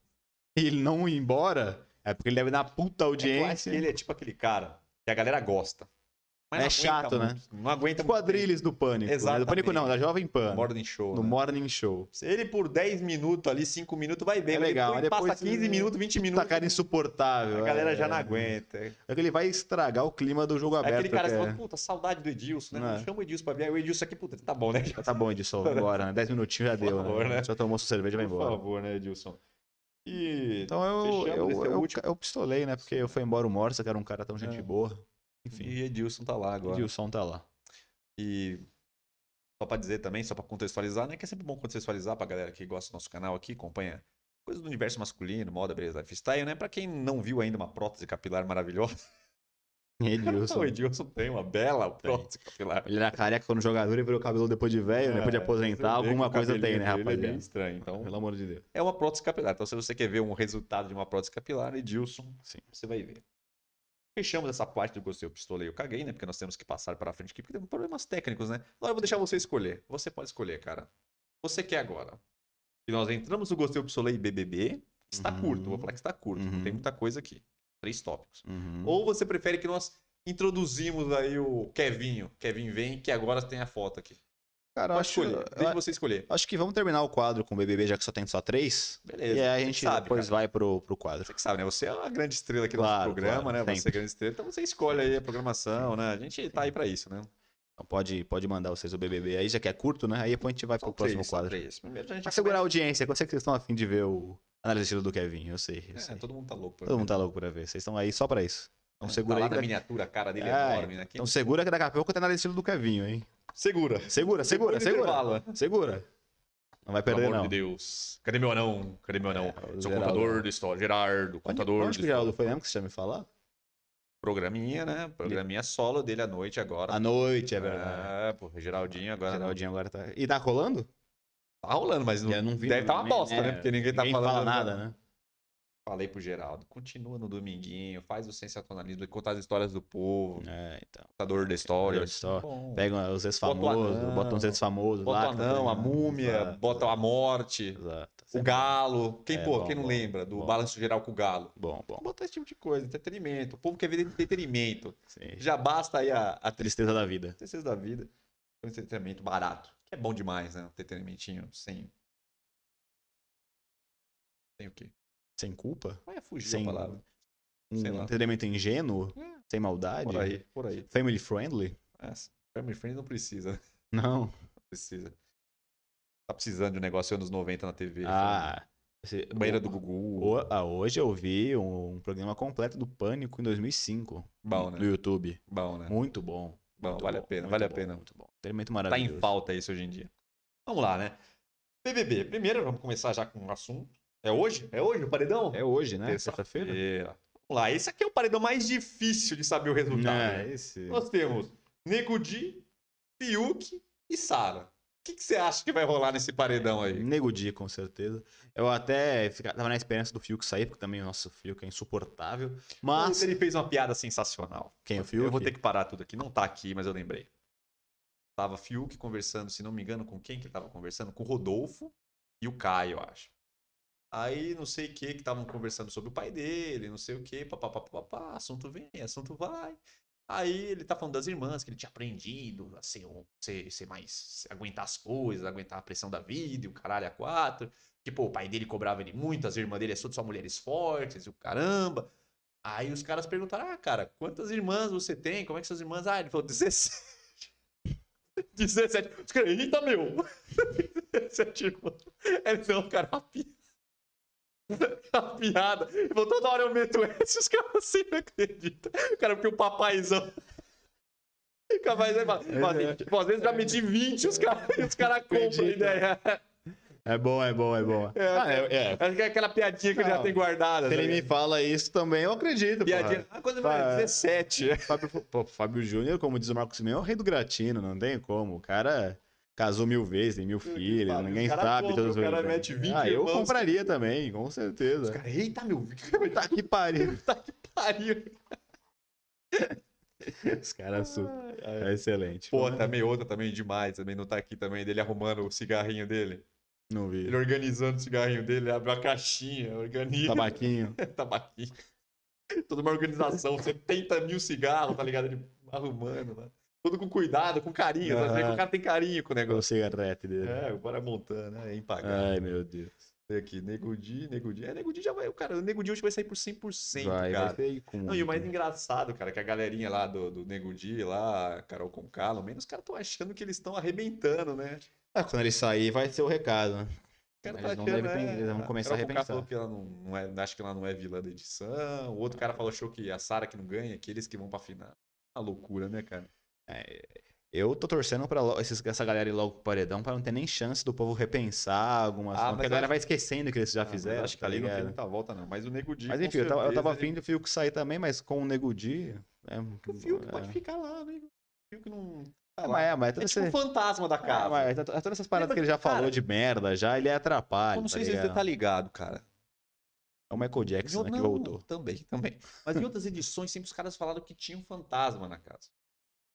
e ele não ir embora, é porque ele deve dar puta É que eu acho audiência. que ele é tipo aquele cara que a galera gosta. É não aguenta chato, né? muito, Não aguenta Tipo a muito Drilis do Pânico. né? Do. Pânico não, da Jovem Pan. no Morning Show. no né? Morning Show. Se ele por 10 minutos ali, 5 minutos, vai bem. É mas legal, Depois, mas passa depois 15 minutos, 20 minutos. Puta cara insuportável. a galera é. já não aguenta. É É que ele vai estragar o clima do jogo aberto. aquele cara que que é- fala, puta, saudade do Edilson, né? É. chama o Edilson pra. Aí o Edilson aqui, puta, tá bom, né? Tá bom, Edilson, vai embora, né? 10 minutinhos já Por deu, favor, né? né? Tomou sua cerveja e vai Por embora. favor, né, Edilson? E Então eu, eu, eu, último. eu pistolei, né? Porque eu fui embora o Morsa, que era um cara tão gente É. boa. Enfim, E Edilson tá lá agora. Edilson tá lá. E só pra dizer também, só pra contextualizar, né? Que é sempre bom contextualizar pra galera que gosta do nosso canal aqui, acompanha coisas do universo masculino, moda, beleza, lifestyle, né? Pra quem não viu ainda uma prótese capilar maravilhosa, (laughs) Edilson. o Edilson tem uma bela prótese capilar. Ele era careca quando jogador e virou cabelo depois de velho, depois de É, aposentar, você vê alguma coisa tem, né, dele é estranho. Então, Pelo amor de Deus. é uma prótese capilar. Então, se você quer ver um resultado de uma prótese capilar, Edilson, Sim. você vai ver. Fechamos essa parte do gostei, eu pistolei, eu caguei, né? Porque nós temos que passar para frente aqui, porque tem problemas técnicos, né? Agora eu vou deixar você escolher. Você pode escolher, cara. Você quer agora. E nós entramos no gostei, eu pistolei BBB. Está Uhum. curto, vou falar que está curto. Não tem Uhum. muita coisa aqui. Três tópicos. Uhum. Ou você prefere que nós introduzimos aí o Kevinho. Kevin vem, que agora tem a foto aqui. Cara, acho, escolher. Deixa você escolher. acho que vamos terminar o quadro com o BBB, já que só tem só três. Beleza. E aí a gente sabe, depois cara. vai pro, pro quadro. Você que sabe, né? Você é uma grande estrela aqui do Claro, nosso programa, claro, né? Você é sempre. grande estrela, então você escolhe aí a programação, né? A gente tá aí pra isso, né? Então pode, pode mandar vocês o BBB aí, já que é curto, né? Aí depois a gente vai pro São próximo três, são quadro. três. Primeiro a gente Pra já segurar a audiência, eu sei que vocês estão afim de ver o análise de estilo do Kevin, eu sei. Eu É, sei. todo mundo tá louco. pra Todo ver. mundo tá louco pra ver. Vocês estão aí só pra isso. Então segura tá lá aí. daqui- miniatura, a cara dele é, É, enorme, né? Quem- Então segura que daqui a pouco tá análise de estilo do Kevin, hein? Segura. Segura, segura, do segura. intervalo. Segura. Não vai Pelo perder, amor não. de Deus. Cadê meu anão? Cadê meu anão? É, Sou Geraldo. contador de história. Gerardo, Onde, contador onde de que o Geraldo foi mesmo que você tinha me falar? Programinha, né? Programinha solo dele à noite agora. À noite, é verdade. É, pô, Geraldinho agora. Geraldinho agora tá. E tá rolando? Tá rolando, mas não, não vi, deve estar uma nem- bosta, é, né? Porque ninguém tá Ninguém falando. fala nada, né? Falei pro Geraldo, continua no dominguinho, faz o sensacionalismo, conta as histórias do povo, É, então. contador da história. Bom. Pega os Bota o ex-famosos, anão, bota uns ex-famosos Bota lá. tá anão, a múmia, Exato, bota a morte, Exato. o galo. Quem, É, pô, bom, quem não bom, lembra do balanço geral com o galo? Bom, bom. Botar esse tipo de coisa, entretenimento. O povo quer ver entretenimento. Sim. Já basta aí a, a Tristeza da vida. tristeza da vida. Um entretenimento barato. Que é bom demais, né? Um entretenimentinho sem. Sem o quê? Sem culpa? Vai fugir Sem a palavra. Um entretenimento ingênuo? É. Sem maldade? Por aí, por aí. Family friendly? Essa. Family Friends não precisa? Não. Não precisa. Tá precisando de um negócio anos 90 na TV. Ah. esse- Banheira do Gugu. o- ah, hoje eu vi um, um programa completo do Pânico em 2005. Bom, No né? YouTube. Bom, né? Muito bom. Bom, muito vale a bom, pena, muito vale a bom, pena. Muito bom. Entretenimento Tá maravilhoso. em falta isso hoje em dia. Vamos lá, né? BBB. Primeiro, vamos começar já com um assunto. É hoje? É hoje o paredão? É hoje, né? Sexta-feira? Terça-feira. Vamos lá. Esse aqui é o paredão mais difícil de saber o resultado. É, né? esse. Nós temos Nego Di, Fiuk e Sara. O que, que você acha que vai rolar nesse paredão aí? Nego Di, com certeza. Eu até fica- tava na esperança do Fiuk sair, porque também o nosso Fiuk é insuportável. Mas. Ele fez uma piada sensacional. Quem, o Eu Fiuk? vou ter que parar tudo aqui. Não tá aqui, mas eu lembrei. Tava Fiuk conversando, se não me engano, com quem que ele tava conversando? Com o Rodolfo e o Caio, eu acho. Aí, não sei o que, que estavam conversando sobre o pai dele, não sei o que, papapá, assunto vem, assunto vai. Aí ele tá falando das irmãs, que ele tinha aprendido a ser, ser, ser mais. aguentar as coisas, aguentar a pressão da vida e o caralho a quatro. Pô, o pai dele cobrava ele muito, as irmãs dele são só mulheres fortes e o caramba. Aí os caras perguntaram: Ah, cara, quantas irmãs você tem? Como é que suas irmãs? Ah, ele falou: 17. 17. (laughs) Os caras, eita, meu! (laughs) 17 irmãs. Ele não, cara, uma (laughs) Uma piada. Falou: toda hora eu meto essa, os (laughs) caras assim não acreditam. O cara, porque o papaizão. O papaizão fala, fala assim, pô, às vezes já meti 20, os caras (laughs) os cara compram a ideia. É bom, é bom, é bom. É, Ah, é, é. Acho que é aquela piadinha que ele já tem guardada. Se tá ele me ligado? fala isso também, eu acredito. Piadinha. porra. Ah, quando vai 17. Fábio, pô, Fábio Júnior, como diz o Marcos Simeão, é o rei do gratino, não tem como. O cara casou mil vezes, tem mil filhos, ninguém sabe compra, todos o cara os mete 20 Ah, eu compraria também, com Os certeza. caras, eita, meu. (laughs) Tá que pariu. (laughs) Tá que pariu. (laughs) Os caras são. É excelente. Pô, também outra também demais, também não tá aqui também, dele arrumando o cigarrinho dele. Não vi. Ele organizando o cigarrinho dele, abre uma caixinha, organiza. Tabaquinho. Tabaquinho. Toda uma organização, 70 mil cigarros, tá ligado? Ele arrumando lá. Tudo com cuidado, com carinho. Que Aham. o cara tem carinho com o Com o negócio. cigarrete dele. É, o cara montando, é impagável. Ai, meu Deus. Olha aqui, Nego Di, Nego Di. É, Nego Di já vai. O cara, o Nego Di hoje vai sair por 100%, Vai, cara. vai ser com. Não, e o mais engraçado, cara, que a galerinha lá do, do Nego Di, lá, Carol com Calo, menos os caras estão achando que eles estão arrebentando, né? Ah, quando ele sair, vai ser o recado, né? Cara Eles tá não achando, devem ter- é, eles vão começar a Carol repensar. falou que ela não, não é, acho que ela não é vilã da edição. O outro cara falou, achou que a Sara que não ganha, que eles que vão pra final. Uma loucura, né, cara? Eu tô torcendo pra essa galera ir logo pro paredão pra não ter nem chance do povo repensar algumas Ah, coisas. Porque a galera acho- vai esquecendo que eles já Ah, fizeram. Acho que tá ali não tem ligado? muita volta, não. Mas o Nego Di. Mas enfim, eu tava, eu tava afim do Fiuk sair também, mas com o Nego Di. É, ele- O Fiuk é. pode ficar lá, né? O Fiuk não. tá É, lá. mas é, mas É todo tipo esse- fantasma da é, casa. mas todas essas paradas Lembra que ele já que, falou de merda, já ele atrapalha. Eu não tá sei se você ligado? tá ligado, cara. É o Michael Jackson né, que Não, voltou. Também, também. Mas em outras edições, sempre os caras falaram que tinha um fantasma na casa.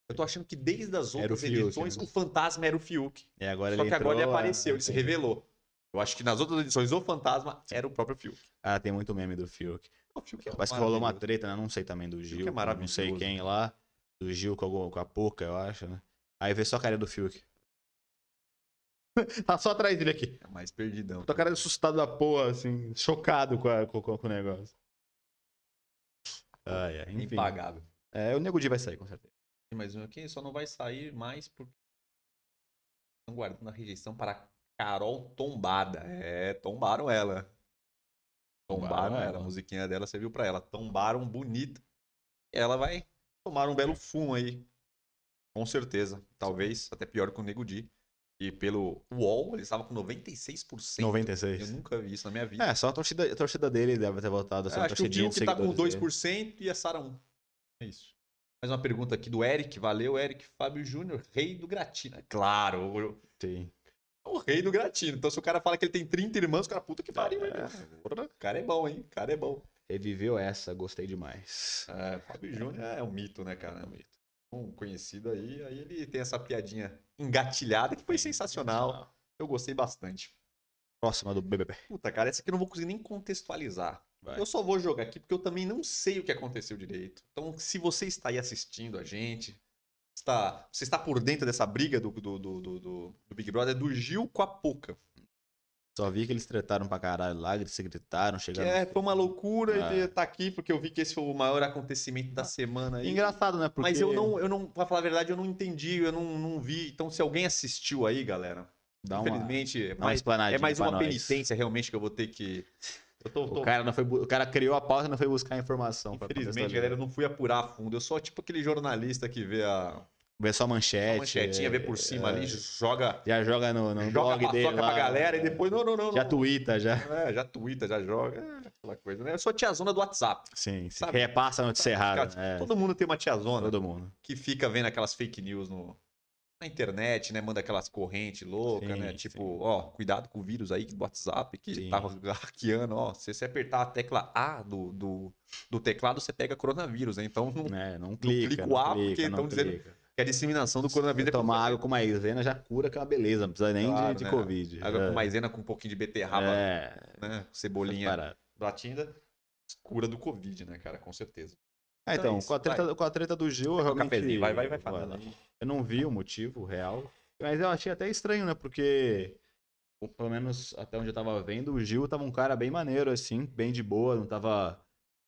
Eu tô achando que desde as outras Fiuk, edições, né? o fantasma era o Fiuk. E agora Só que agora ele apareceu, ah, ele se revelou. Eu acho que nas outras edições, o fantasma era o próprio Fiuk. Ah, tem muito meme do Fiuk. O Fiuk é Parece que rolou uma treta, né? Não sei também do Gil. é com não sei quem lá. Do Gil com, algum- com a Poca, eu acho, né? Aí vê só a cara do Fiuk. (laughs) tá só atrás dele aqui. É mais perdidão. Tô cara assustado da porra, assim, chocado com, a- com- com- o negócio. Ai, ai, enfim. Impagável. É, o Nego Di vai sair, com certeza. Mas aqui só não vai sair mais porque estão guardando a rejeição para Carol Tombada. É, tombaram ela. Tombaram, Tombaram ela. ela. A musiquinha dela serviu pra ela. Tombaram bonita. Ela vai tomar um belo fumo aí. Com certeza. Talvez até pior que o Nego Di. E pelo UOL, ele estava com 96%. 96. Eu nunca vi isso na minha vida. É, só a torcida, a torcida dele deve ter votado. É, acho que o de que tá com seguidores 2% e a Sara 1%. É isso. Mais uma pergunta aqui do Eric. Valeu, Eric Fábio Júnior, rei do Gratina. Claro, o, dele. Sim. o rei do Gratino. Então, se o cara fala que ele tem 30 irmãos, o cara, puta que pariu? É. O cara é bom, hein? O cara é bom. Reviveu essa, gostei demais. É, Fábio Júnior é um mito, né, cara? É um mito. Um conhecido aí, aí ele tem essa piadinha engatilhada que foi sensacional. Eu gostei bastante. Próxima do BBB. Puta, cara, essa aqui eu não vou conseguir nem contextualizar. Vai. Eu só vou jogar aqui porque eu também não sei o que aconteceu direito. Então, se você está aí assistindo a gente, está, você está por dentro dessa briga do, do, do, do, do- Big Brother, do Gil com a Poca. Só vi que eles tretaram pra caralho lá, eles se gritaram, chegaram. é, foi uma loucura ele tá aqui porque eu vi que esse foi o maior acontecimento da semana aí. Engraçado, né? Porque... Mas eu não, eu não, pra falar a verdade, eu não entendi, eu não, não vi. Então, se alguém assistiu aí, galera, Dá uma, infelizmente, é uma mais, explanadinha é mais uma nós. penitência realmente que eu vou ter que. Tô, tô- O cara, não foi, o cara criou a pauta e não foi buscar a informação. Infelizmente, galera, eu não fui apurar a fundo. Eu sou tipo aquele jornalista que vê a, Vê só a a manchete. manchetinha, vê por cima é, ali, joga, Já joga no, no joga blog a dele lá. pra galera e depois, não, não, não. Já não. tuita, já. É, já twitta, já joga. É, aquela coisa, né? Eu sou a tiazona do WhatsApp. Sim. Sabe? Repassa a notícia errada. É, Todo mundo tem uma tiazona todo mundo. que fica vendo aquelas fake news no, na internet, né? Manda aquelas correntes loucas, Sim, né? sim. Tipo, ó, cuidado com o vírus aí do WhatsApp que Sim. tá (laughs) hackeando, ó. Se você apertar a tecla A do, do, do teclado, você pega coronavírus, né? Então, não, É, não clica. clica não o A, clica, porque não tão dizendo clica. que a disseminação do coronavírus é Tomar água com maisena já cura, que é uma beleza. Não precisa nem de- Claro, de, né? Covid. Água é. com maisena com um pouquinho de beterraba, É, né? Cebolinha batinda. Cura do Covid, né, cara? Com certeza. Ah, Então é então, isso, com, a treta, com a treta do Gil, eu um realmente... vai, vai, vai falando. Eu não vi o motivo real, mas eu achei até estranho, né? Porque, pelo menos até onde eu tava vendo, o Gil tava um cara bem maneiro, assim, bem de boa, não tava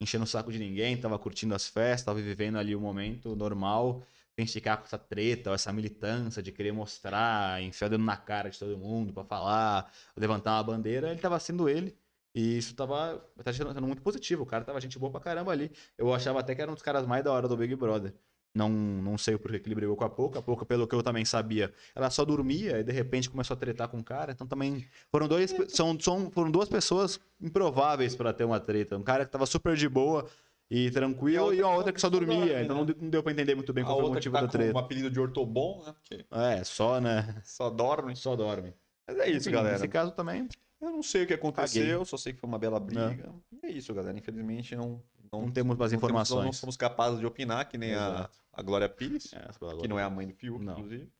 enchendo o saco de ninguém, tava curtindo as festas, tava vivendo ali o momento normal, sem ficar com essa treta, ou essa militância de querer mostrar, enfiar o dedo na cara de todo mundo pra falar, levantar uma bandeira, ele tava sendo ele. E isso tava, tá sendo muito positivo. O cara tava gente boa pra caramba ali. Eu achava até que era um dos caras mais da hora do Big Brother. Não, não sei o porquê que ele brigou com a Pouca. A Pouca, pelo que eu também sabia, ela só dormia e de repente começou a tretar com o cara. Então também foram, dois, são, são, foram duas pessoas improváveis pra ter uma treta. Um cara que tava super de boa e tranquilo e a outra, que só dormia. Então não, deu- não deu pra entender muito bem A qual foi o motivo tá da com treta. um apelido de ortobon, né? Porque É, só, né? só dorme. Só dorme. Mas é isso, galera. Nesse caso também, Eu não sei o que aconteceu, Caguei. só sei que foi uma bela briga. E é isso, galera. Infelizmente não, não temos mais não temos- informações. não somos capazes de opinar, que nem a, a Glória Pires, É, que não é a mãe do Fiuk, Não. inclusive.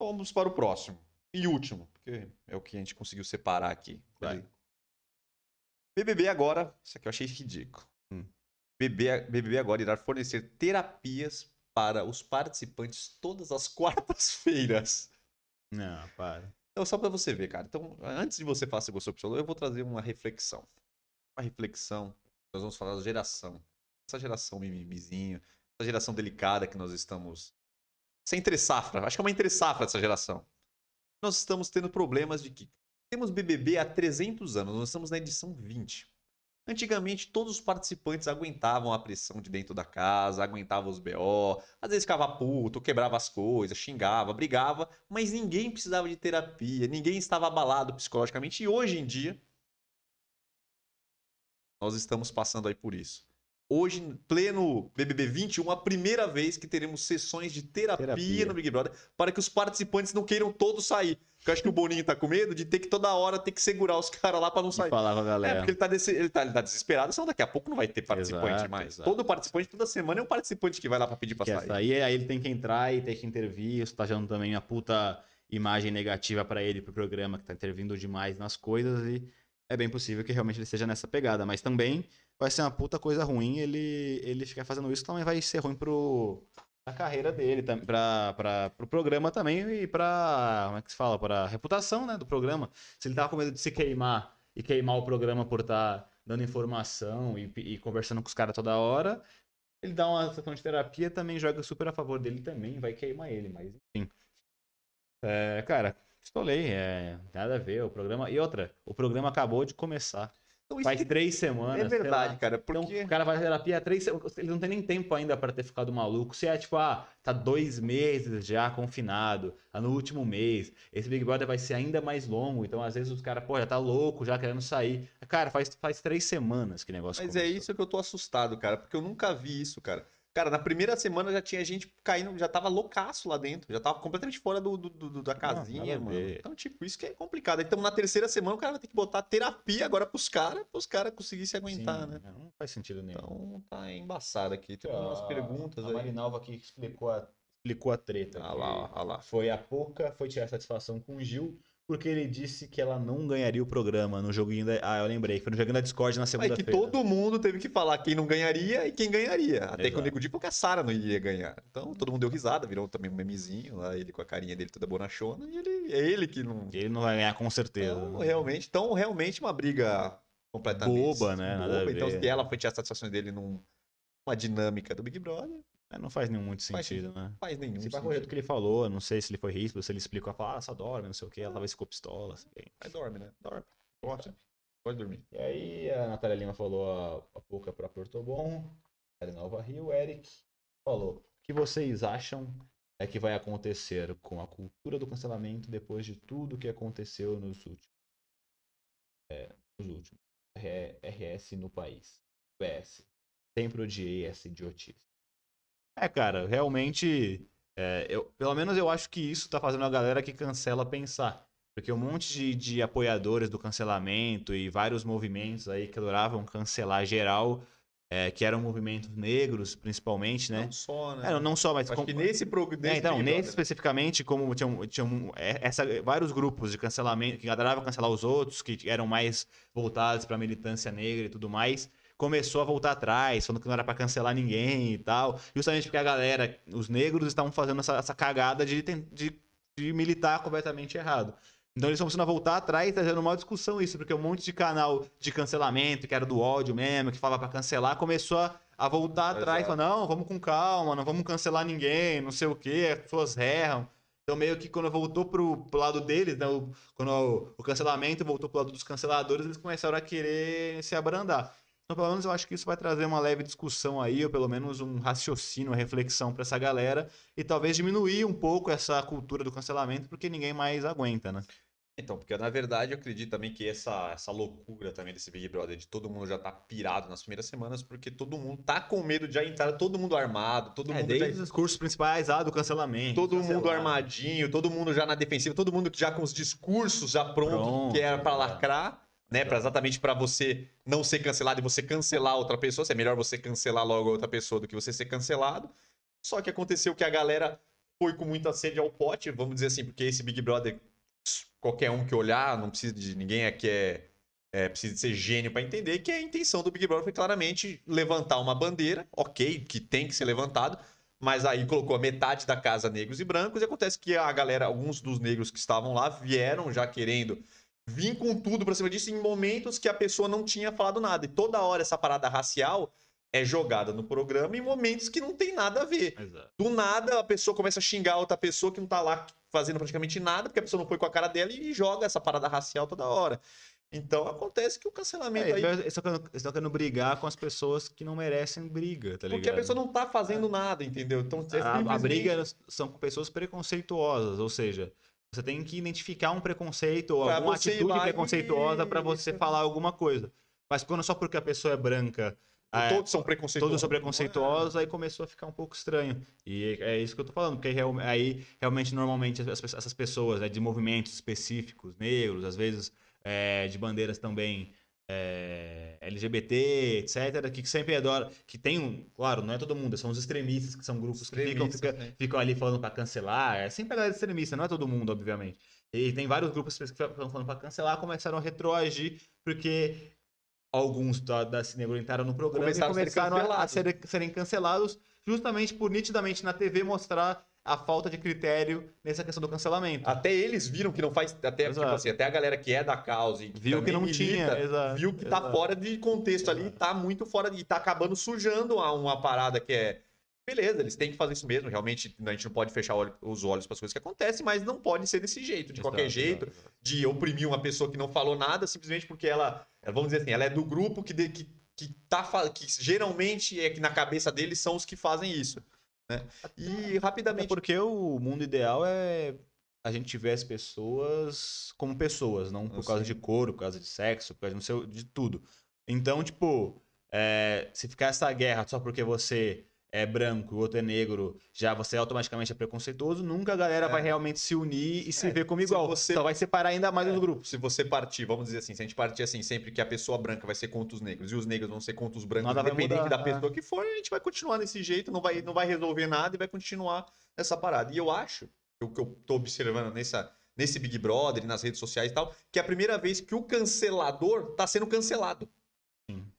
Vamos para o próximo. E último, porque é o que a gente conseguiu separar aqui. Vai. BBB agora, isso aqui eu achei ridículo. Hum. BBB agora irá fornecer terapias para os participantes todas as (laughs) quartas-feiras. Não, para. Então, só pra você ver, cara. Então, antes de você falar se gostou ou não, eu vou trazer uma reflexão. Uma reflexão. Nós vamos falar da geração. Essa geração mimimizinho, essa geração delicada que nós estamos. Essa entre safra. Acho que é uma entre safra essa geração. Nós estamos tendo problemas de que temos BBB há 300 anos. Nós estamos na edição 20. Antigamente, todos os participantes aguentavam a pressão de dentro da casa, aguentavam os BO, às vezes ficava puto, quebrava as coisas, xingava, brigava, mas ninguém precisava de terapia, ninguém estava abalado psicologicamente. E hoje em dia, nós estamos passando aí por isso. Hoje, pleno BBB 21, a primeira vez que teremos sessões de terapia, Terapia. no Big Brother para que os participantes não queiram todos sair. Porque eu acho que o Boninho tá com medo de ter que toda hora ter que segurar os caras lá para não E sair. falava, É, galera. porque ele tá, desse- ele, tá, ele tá desesperado, senão daqui a pouco não vai ter participante Exato, mais. exato. Todo participante, toda semana, é um participante que vai lá pra pedir pra quer sair. sair, aí ele tem que entrar e tem que intervir. Isso tá gerando também uma puta imagem negativa pra ele, pro programa, que tá intervindo demais nas coisas. E é bem possível que realmente ele esteja nessa pegada. Mas também vai ser uma puta coisa ruim ele, ele ficar fazendo isso. Também vai ser ruim pro. A carreira dele, pra, pra, pro programa também e pra. Como é que se fala? Pra reputação né, do programa. Se ele tava com medo de se queimar e queimar o programa por estar dando informação e, e conversando com os caras toda hora, ele dá uma sessão de terapia, também joga super a favor dele também, vai queimar ele, mas enfim. É, cara, pistolei, é, nada a ver, o programa. E outra, o programa acabou de começar. Então, Faz três semanas. é verdade, cara. Então, Porque o cara vai terapia há três semanas. Ele não tem nem tempo ainda pra ter ficado maluco. Se é tipo, ah, tá dois meses já confinado, tá no último mês. Esse Big Brother vai ser ainda mais longo. Então, às vezes, os caras, pô, já tá louco, já querendo sair. Cara, faz, faz três semanas que negócio Mas é começou. isso que eu tô assustado, cara, porque eu nunca vi isso, cara. Cara, na primeira semana já tinha gente caindo, já tava loucaço lá dentro, já tava completamente fora do, do- do- da casinha, nada a mano. Então, tipo, isso que é complicado. Então, na terceira semana, o cara vai ter que botar terapia agora pros caras, pros caras conseguirem se aguentar, Sim, né? Não faz sentido nenhum. Então, tá embaçado aqui. Tem umas A- perguntas a aí. Marinalva aqui explicou a, explicou a treta. Ah lá, ah lá. Foi a Pouca, foi tirar satisfação com o Gil, porque ele disse que ela não ganharia o programa no joguinho da... Ah, eu lembrei, foi no joguinho da Discord na Mas que segunda-feira. todo mundo teve que falar quem não ganharia e quem ganharia. Até que o Exato. Nego Di falou que a Sara não iria ganhar. Então todo mundo deu risada, virou também um memezinho lá, ele com a carinha dele toda bonachona. E ele, é ele que não. Ele não vai ganhar com certeza. Então, realmente, então, realmente uma briga completamente Boba, né? Boba. Então, se ela foi tirar satisfações dele numa dinâmica do Big Brother, É, Não faz nenhum muito Faz sentido, né? não faz nenhum Se vai sentido. correr do que ele falou, não sei se ele foi ríspido, se ele explicou, ela falou, ah, só dorme, não sei o que, ela talvez ficou pistola. Assim. Mas dorme, né? Dorme. Pode, pode dormir. E aí a Natália Lima falou a, a pouca pra Porto Bom, a Nova Rio, o Eric falou, o que vocês acham é que vai acontecer com a cultura do cancelamento depois de tudo que aconteceu nos últimos, é, nos últimos RS no país. PS. Sempre odiei essa idiotice. É, cara, realmente, é, eu, pelo menos eu acho que isso tá fazendo a galera que cancela pensar. Porque um monte de, de apoiadores do cancelamento e vários movimentos aí que adoravam cancelar geral, é, que eram movimentos negros, principalmente, né? Não só, né? É, não só, mas Acho com- que nesse programa. é, então, nesse especificamente, como tinham, tinham é, essa, vários grupos de cancelamento que adoravam cancelar os outros, que eram mais voltados para militância negra e tudo mais, começou a voltar atrás, falando que não era para cancelar ninguém e tal, justamente porque a galera, os negros, estavam fazendo essa, essa cagada de, de, de militar completamente errado. Então eles estão começando a voltar atrás, trazendo uma discussão isso, porque um monte de canal de cancelamento, que era do ódio mesmo, que falava pra cancelar, começou a, a voltar atrás, Exato. falando, não, vamos com calma, não vamos cancelar ninguém, não sei o quê, as pessoas erram. Então meio que quando voltou pro, pro lado deles, né, o- quando o, o cancelamento voltou pro lado dos canceladores, eles começaram a querer se abrandar. Então pelo menos eu acho que isso vai trazer uma leve discussão aí, ou pelo menos um raciocínio, uma reflexão pra essa galera, e talvez diminuir um pouco essa cultura do cancelamento, porque ninguém mais aguenta, né? Então, porque na verdade eu acredito também que essa, essa loucura também desse Big Brother, de todo mundo já tá pirado nas primeiras semanas, porque todo mundo tá com medo de já entrar, todo mundo armado, todo É, mundo desde já, os cursos principais, ah, do cancelamento. todo mundo cancelar. armadinho, todo mundo já na defensiva, todo mundo já com os discursos já prontos, Pronto, que era pra é. lacrar, né, para exatamente pra você não ser cancelado e você cancelar outra pessoa, se é melhor você cancelar logo a outra pessoa do que você ser cancelado. Só que aconteceu que a galera foi com muita sede ao pote, vamos dizer assim, porque esse Big Brother qualquer um que olhar, não precisa de ninguém aqui é, é precisa de ser gênio para entender que a intenção do Big Brother foi claramente levantar uma bandeira, ok, que tem que ser levantado, mas aí colocou a metade da casa negros e brancos e acontece que a galera, alguns dos negros que estavam lá vieram já querendo vir com tudo pra cima disso em momentos que a pessoa não tinha falado nada. E toda hora essa parada racial é jogada no programa em momentos que não tem nada a ver. Exato. Do nada, a pessoa começa a xingar outra pessoa que não tá lá fazendo praticamente nada, porque a pessoa não foi com a cara dela e joga essa parada racial toda hora. Então acontece que o cancelamento É, aí. eles estão querendo, brigar com as pessoas que não merecem briga, tá ligado? Porque a pessoa não tá fazendo nada, entendeu? Então, é a, a simplesmente- briga são com pessoas preconceituosas, ou seja, você tem que identificar um preconceito ou Pra alguma atitude preconceituosa pra você falar alguma coisa. Mas quando só porque a pessoa é branca, é, Todos são preconceituosos. todos são preconceituosos, aí começou a ficar um pouco estranho. E é isso que eu tô falando, porque aí realmente normalmente as- as- essas pessoas né, de movimentos específicos, negros, às vezes é, de bandeiras também é, LGBT, etc., que sempre adoram, que tem um, claro, não é todo mundo, são os extremistas, que são grupos que ficam, fica- né? ficam ali falando pra cancelar, é sempre a galera extremista, não é todo mundo, obviamente. E tem vários grupos que ficam falando pra cancelar, começaram a retroagir, porque alguns da, da se entraram no programa Começaram a e começaram a, a ser- serem cancelados justamente por nitidamente na TV mostrar a falta de critério nessa questão do cancelamento. Até eles viram que não faz. Até, tipo Exato. assim, até a galera que é da causa e Viu que não milita, tinha, exato, viu que tá exato. fora de contexto ali, tá muito fora de. tá acabando sujando a- uma parada que é. Beleza, eles têm que fazer isso mesmo. Realmente, a gente não pode fechar os olhos para as coisas que acontecem, mas não pode ser desse jeito, de qualquer Exato, jeito, exato, exato. de oprimir uma pessoa que não falou nada, simplesmente porque ela, vamos dizer assim, ela é do grupo que, de- que, que, tá, que geralmente é que na cabeça deles são os que fazem isso. Né? E rapidamente. porque o mundo ideal é a gente as pessoas como pessoas, não por Eu causa sei. de cor, por causa de sexo, por causa de, de tudo. Então, tipo, é, se ficar essa guerra só porque você é branco e o outro é negro, já você automaticamente é preconceituoso, nunca a galera É. vai realmente se unir e se É, ver como igual. você- Só vai separar ainda mais os grupos. Se você partir, vamos dizer assim, se a gente partir assim, sempre que a pessoa branca vai ser contra os negros e os negros vão ser contra os brancos, Nada independente da é. pessoa que for, a gente vai continuar desse jeito, não vai, não vai resolver nada e vai continuar essa parada. E eu acho, o que eu tô observando nessa, nesse Big Brother nas redes sociais e tal, que é a primeira vez que o cancelador tá sendo cancelado.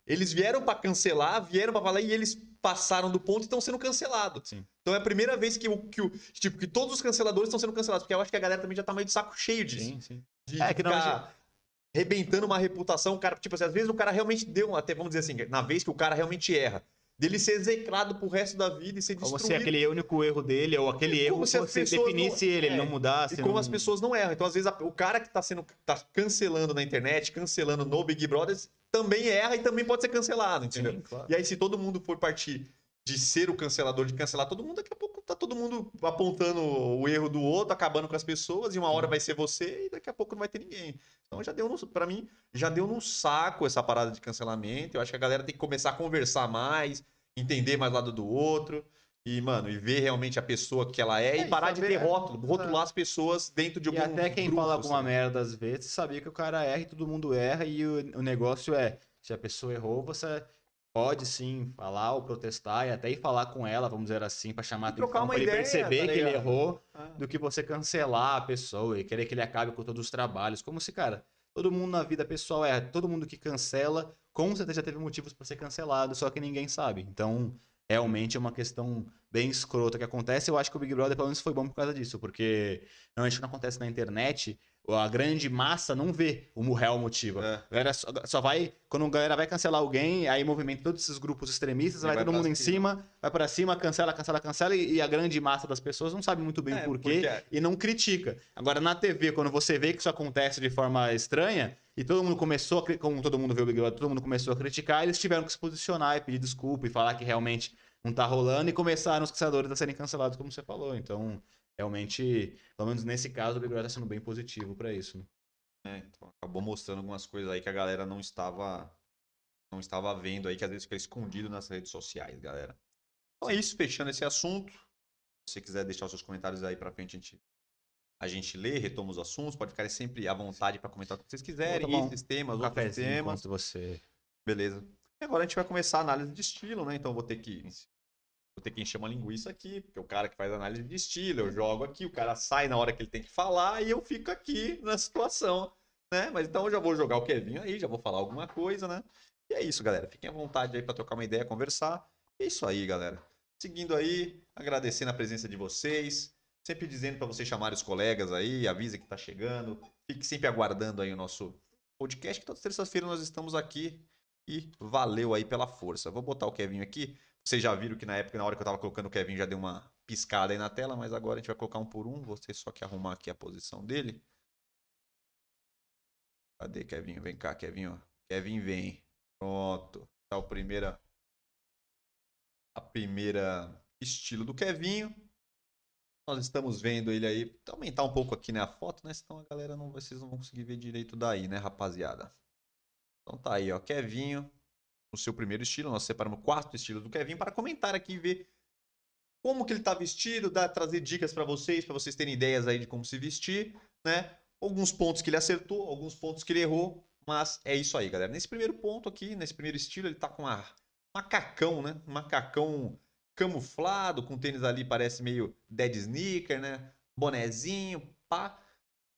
Eles vieram pra cancelar, vieram pra falar e eles passaram do ponto e estão sendo cancelados. Sim. Então é a primeira vez que, o, que, o, tipo, que todos os canceladores estão sendo cancelados, porque eu acho que a galera também já tá meio de saco cheio disso Sim, sim. de É, que não- ficar rebentando uma reputação, o cara, tipo assim, às vezes o cara realmente deu, até vamos dizer assim, na vez que o cara realmente erra, dele ser execrado pro resto da vida e ser Como se destruído. aquele único erro dele, ou aquele erro como que se as você pessoas definisse não- ele, ele é. não mudasse. E como não- as pessoas não erram. Então, às vezes, a- o cara que tá sendo tá cancelando na internet, cancelando no Big Brother, também erra e também pode ser cancelado, entendeu? Sim, claro. E aí, se todo mundo for partir de ser o cancelador, de cancelar todo mundo, daqui a pouco tá todo mundo apontando o erro do outro, acabando com as pessoas, e uma hora vai ser você, e daqui a pouco não vai ter ninguém. Então já deu pra mim, já deu no saco essa parada de cancelamento. Eu acho que a galera tem que começar a conversar mais, entender mais lado do outro. E, mano, e ver realmente a pessoa que ela é, É, e e parar de ter rótulo, rotular as pessoas dentro de E algum até quem grupo, fala alguma assim. merda às vezes sabia que o cara erra e todo mundo erra, e o, o negócio é: se a pessoa errou, você pode sim falar ou protestar e até ir falar com ela, vamos dizer assim, pra chamar E trocar atenção, uma pra ele ideia, perceber tá que ele errou, Ah. do que você cancelar a pessoa e querer que ele acabe com todos os trabalhos. Como se, cara, todo mundo na vida pessoal erra, todo mundo que cancela, com certeza teve motivos pra ser cancelado, só que ninguém sabe. Então, realmente é uma questão bem escrota que acontece. Eu acho que o Big Brother, pelo menos, foi bom por causa disso, porque normalmente quando acontece na internet, a grande massa não vê o real motivo. É. A galera só, só vai, quando a galera vai cancelar alguém, aí movimenta todos esses grupos extremistas, vai, vai todo mundo em cima. vai pra cima, cancela, cancela, cancela, e, e a grande massa das pessoas não sabe muito bem É, o porquê porque- e não critica. Agora, na TV, quando você vê que isso acontece de forma estranha, e todo mundo começou, a, como todo mundo vê o Big Brother, todo mundo começou a criticar, eles tiveram que se posicionar e pedir desculpa e falar que realmente não tá rolando, e começaram os caçadores a serem cancelados, como você falou. Então, realmente, pelo menos nesse caso, o Big Brother tá sendo bem positivo pra isso. né? É, então acabou mostrando algumas coisas aí que a galera não estava não estava vendo aí, que às vezes fica escondido nas redes sociais, galera. Então é isso, fechando esse assunto. Se você quiser deixar os seus comentários aí pra frente, a gente, a gente lê, retoma os assuntos. Pode ficar sempre à vontade pra comentar o que vocês quiserem, Vou esses temas, Um outros temas. você... Beleza. E agora a gente vai começar a análise de estilo, né? Então eu vou ter que vou ter que encher uma linguiça aqui, porque o cara que faz análise de estilo, eu jogo aqui, o cara sai na hora que ele tem que falar e eu fico aqui na situação, né? Mas então eu já vou jogar o Kevin aí, já vou falar alguma coisa, né? E é isso, galera. Fiquem à vontade aí para trocar uma ideia, conversar. É isso aí, galera. Seguindo aí, agradecendo a presença de vocês, sempre dizendo para vocês chamarem os colegas aí, avisa que tá chegando. Fique sempre aguardando aí o nosso podcast, que todas as terças-feiras nós estamos aqui e valeu aí pela força. Vou botar o Kevin aqui. Vocês já viram que na época, na hora que eu tava colocando o Kevin, já deu uma piscada aí na tela, mas agora a gente vai colocar um por um. Você só que arrumar aqui a posição dele. Cadê, Kevin? Vem cá, Kevin, ó. Kevin vem. Pronto. Tá o primeira. A primeira estilo do Kevinho. Nós estamos vendo ele aí. Aumentar um pouco aqui, né, a foto, né? Senão a galera não, vocês não vão conseguir ver direito daí, né, rapaziada? Então tá aí, ó, Kevinho, no seu primeiro estilo. Nós separamos quatro estilos do Kevin para comentar aqui e ver como que ele tá vestido, dar, trazer dicas para vocês, para vocês terem ideias aí de como se vestir, né? Alguns pontos que ele acertou, alguns pontos que ele errou, mas é isso aí, galera. Nesse primeiro ponto aqui, nesse primeiro estilo, ele tá com uma macacão, né? Macacão camuflado, com tênis ali, parece meio dead sneaker, né? Bonezinho, pá.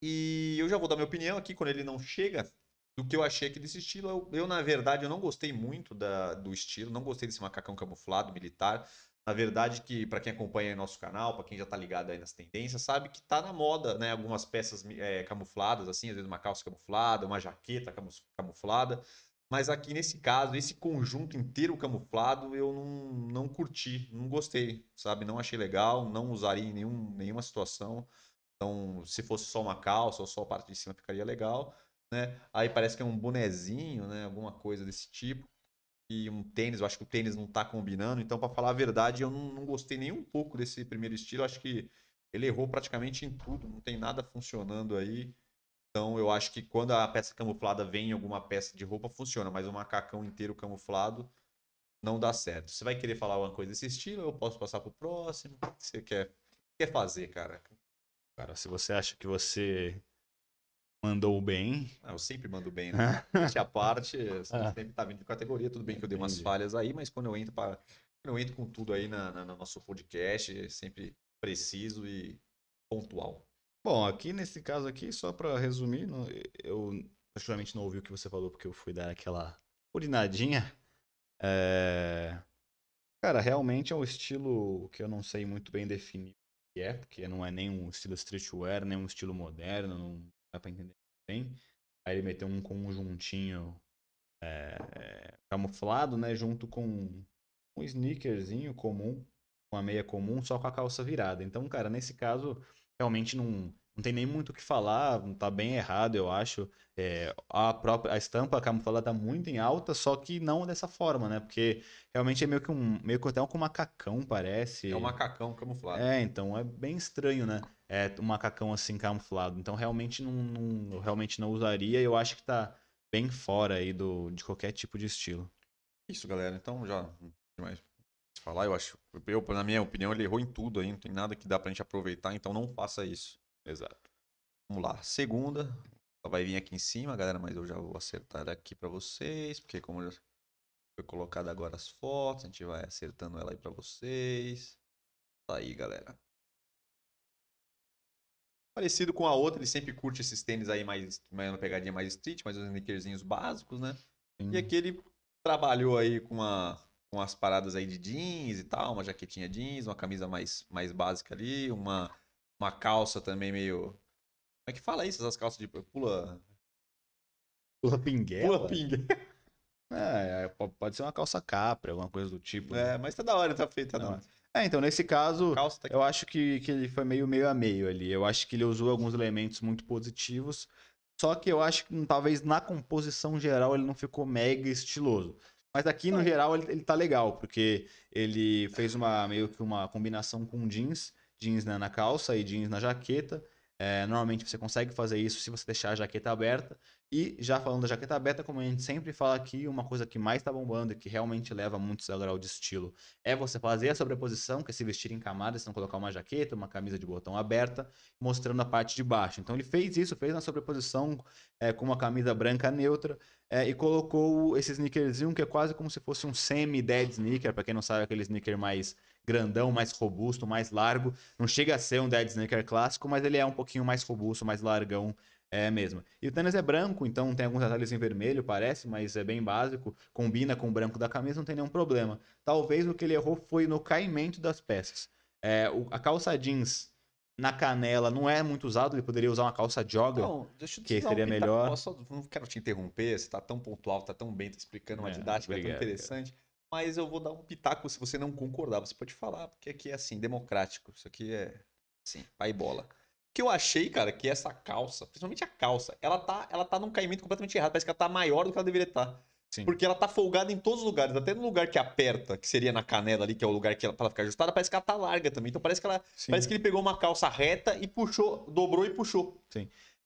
E eu já vou dar minha opinião aqui quando ele não chega do que eu achei aqui desse estilo. Eu, eu na verdade, eu não gostei muito da, do estilo, não gostei desse macacão camuflado militar. Na verdade, que para quem acompanha nosso canal, para quem já tá ligado aí nas tendências, sabe que tá na moda, né? Algumas peças é, camufladas, assim, às vezes uma calça camuflada, uma jaqueta camuflada. Mas aqui nesse caso, esse conjunto inteiro camuflado, eu não, não curti, não gostei, sabe? Não achei legal, não usaria em nenhum, nenhuma situação. Então, se fosse só uma calça ou só a parte de cima, ficaria legal, né? Aí parece que é um bonezinho, né? Alguma coisa desse tipo. E um tênis, eu acho que o tênis não tá combinando. Então, para falar a verdade, eu não, não gostei nem um pouco desse primeiro estilo. Eu acho que ele errou praticamente em tudo, não tem nada funcionando aí. Então eu acho que quando a peça camuflada vem em alguma peça de roupa, funciona, mas o macacão inteiro camuflado não dá certo. Você vai querer falar alguma coisa desse estilo? Eu posso passar pro próximo? O que você quer, quer fazer, cara? Cara, se você acha que você mandou bem. Ah, eu sempre mando bem, né? (laughs) Deixa a parte, sempre tá vindo de categoria. Tudo bem que eu dei umas falhas aí, mas quando eu entro para eu entro com tudo aí na, na, no nosso podcast, é sempre preciso e pontual. Bom, aqui nesse caso aqui, só para resumir, eu praticamente não ouvi o que você falou porque eu fui dar aquela urinadinha. É... Cara, realmente é um estilo que eu não sei muito bem definir o que é, porque não é nem um estilo streetwear, nem um estilo moderno, não dá pra entender bem. Aí ele meteu um conjuntinho é, camuflado, né, junto com um sneakerzinho comum, uma meia comum, só com a calça virada. Então, cara, nesse caso, realmente não, não tem nem muito o que falar, tá bem errado, eu acho. É, a própria a estampa camuflada tá muito em alta, só que não dessa forma, né? Porque realmente é meio que um meio que até um macacão, parece. É um macacão camuflado. É, então é bem estranho, né? É um macacão assim camuflado. Então realmente não, não eu realmente não usaria, eu acho que tá bem fora aí do de qualquer tipo de estilo. Isso, galera. Então já não tem mais falar, eu acho, eu, na minha opinião, ele errou em tudo aí, não tem nada que dá pra gente aproveitar, então não faça isso. Exato. Vamos lá, segunda, ela vai vir aqui em cima, galera, mas eu já vou acertar aqui para vocês, porque como foi colocado agora as fotos, a gente vai acertando ela aí para vocês. Tá aí, galera. Parecido com a outra, ele sempre curte esses tênis aí mais, mais uma pegadinha mais street, mais os sneakerzinhos básicos, né? Sim. E aqui ele trabalhou aí com uma com as paradas aí de jeans e tal, uma jaquetinha jeans, uma camisa mais, mais básica ali, uma, uma calça também meio. Como é que fala isso? Essas calças de pula. Pula pinguela? Pula pinguela. (laughs) É, é pode ser uma calça capra, alguma coisa do tipo. É, mas tá da hora, tá feito, tá da hora. É, então, nesse caso, tá eu acho que, que ele foi meio meio a meio ali. Eu acho que ele usou alguns elementos muito positivos, só que eu acho que talvez na composição geral ele não ficou mega estiloso. Mas aqui, no geral, ele, ele tá legal, porque ele fez uma meio que uma combinação com jeans, jeans né, na calça e jeans na jaqueta. É, normalmente você consegue fazer isso se você deixar a jaqueta aberta. E já falando da jaqueta aberta, como a gente sempre fala aqui, uma coisa que mais está bombando e que realmente leva muito ao grau de estilo é você fazer a sobreposição, que é se vestir em camadas, não colocar uma jaqueta, uma camisa de botão aberta, mostrando a parte de baixo. Então ele fez isso, fez uma sobreposição é, com uma camisa branca neutra é, e colocou esse sneakerzinho que é quase como se fosse um semi-dead sneaker, para quem não sabe, aquele sneaker mais grandão, mais robusto, mais largo. Não chega a ser um dead sneaker clássico, mas ele é um pouquinho mais robusto, mais largão é mesmo. E o tênis é branco, então tem alguns detalhes em vermelho, parece, mas é bem básico. Combina com o branco da camisa, não tem nenhum problema. Talvez o que ele errou foi no caimento das peças. É, o, a calça jeans na canela não é muito usado, ele poderia usar uma calça jogger, não, que seria um melhor. Posso, não quero te interromper, você está tão pontual, está tão bem, tá explicando uma é, didática obrigado, tão interessante. Cara. Mas eu vou dar um pitaco se você não concordar. Você pode falar, porque aqui é assim, democrático. Isso aqui é, sim, pai bola. que eu achei, cara, que essa calça, principalmente a calça, ela tá, ela tá num caimento completamente errado. Parece que ela tá maior do que ela deveria estar. Sim. Porque ela tá folgada em todos os lugares, até no lugar que aperta, que seria na canela ali, que é o lugar que ela, pra ela ficar ajustada, parece que ela tá larga também. Então parece que ela. Sim. Parece que ele pegou uma calça reta e puxou, dobrou e puxou.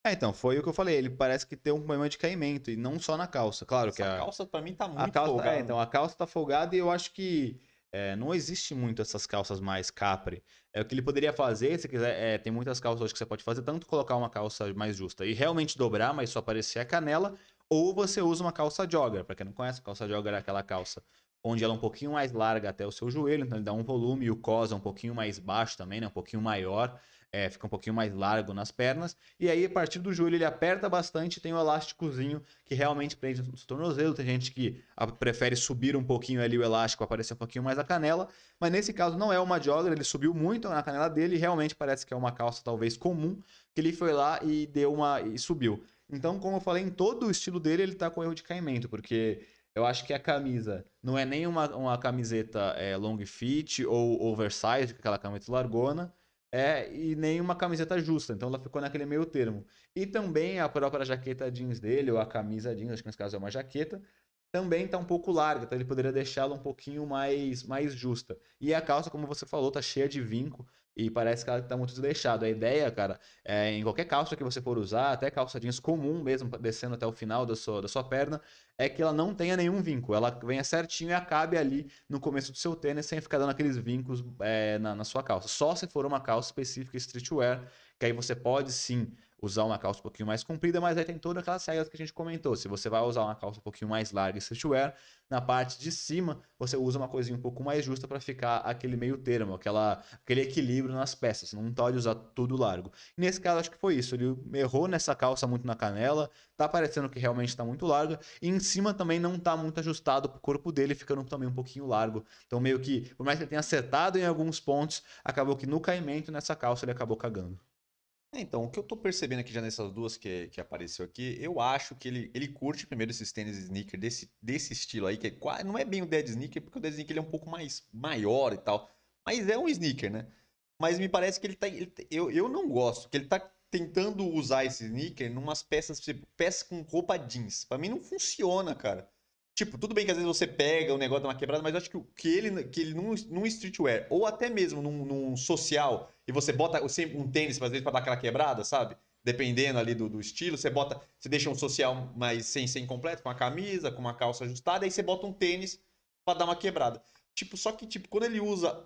É, então, foi o que eu falei. Ele parece que tem um problema de caimento, e não só na calça. Claro que Essa a, calça pra mim tá muito a calça. folgada. É, então, a calça tá folgada e eu acho que é, não existe muito essas calças mais capri. É o que ele poderia fazer, se quiser. é, tem muitas calças hoje que você pode fazer, tanto colocar uma calça mais justa e realmente dobrar, mas só aparecer a canela, ou você usa uma calça jogger. Pra quem não conhece, a calça jogger é aquela calça onde ela é um pouquinho mais larga até o seu joelho, então ele dá um volume, e o cos é um pouquinho mais baixo também, né? Um pouquinho maior, é, fica um pouquinho mais largo nas pernas. E aí, a partir do joelho, ele aperta bastante, tem um elásticozinho que realmente prende no tornozelo. Tem gente que prefere subir um pouquinho ali o elástico, aparecer um pouquinho mais a canela. Mas nesse caso não é uma jogger, ele subiu muito na canela dele e realmente parece que é uma calça talvez comum, que ele foi lá e deu uma. e subiu. Então, como eu falei, em todo o estilo dele, ele tá com erro de caimento, porque eu acho que a camisa não é nem uma, uma camiseta é, long fit ou oversized, aquela camiseta largona, é, e nem uma camiseta justa. Então ela ficou naquele meio termo. E também a própria jaqueta jeans dele, ou a camisa jeans, acho que nesse caso é uma jaqueta, também tá um pouco larga, então ele poderia deixá-la um pouquinho mais, mais justa. E a calça, como você falou, tá cheia de vinco e parece que ela tá muito desleixada. A ideia, cara, é em qualquer calça que você for usar, até calça jeans comum mesmo, descendo até o final da sua, da sua perna, é que ela não tenha nenhum vinco. Ela venha certinho e acabe ali no começo do seu tênis, sem ficar dando aqueles vincos é, na, na sua calça. Só se for uma calça específica streetwear, que aí você pode sim usar uma calça um pouquinho mais comprida, mas aí tem todas aquelas regras que a gente comentou. Se você vai usar uma calça um pouquinho mais larga e streetwear, na parte de cima você usa uma coisinha um pouco mais justa para ficar aquele meio termo, aquela, aquele equilíbrio nas peças. Você não pode usar tudo largo. E nesse caso, acho que foi isso. Ele errou nessa calça muito na canela, tá parecendo que realmente está muito larga, e em cima também não tá muito ajustado pro corpo dele, ficando também um pouquinho largo. Então, meio que, por mais que ele tenha acertado em alguns pontos, acabou que no caimento nessa calça ele acabou cagando. É, então, o que eu tô percebendo aqui já nessas duas que, que apareceu aqui, eu acho que ele, ele curte primeiro esses tênis sneaker desse, desse estilo aí, que é, qua- não é bem o dead sneaker, porque o dead sneaker ele é um pouco mais maior e tal, mas é um sneaker, né? Mas me parece que ele tá, ele tá- eu, eu não gosto, que ele tá tentando usar esse sneaker numas peças, tipo, peças com roupa jeans. Pra mim não funciona, cara. Tipo, tudo bem que às vezes você pega o negócio dá uma quebrada, mas eu acho que, que ele, que ele num, num streetwear, ou até mesmo num, num social, e você bota um tênis, às vezes, pra dar aquela quebrada, sabe? Dependendo ali do, do estilo, você bota. Você deixa um social mais sem ser incompleto, com a camisa, com uma calça ajustada, aí você bota um tênis pra dar uma quebrada. Tipo, só que, tipo, quando ele usa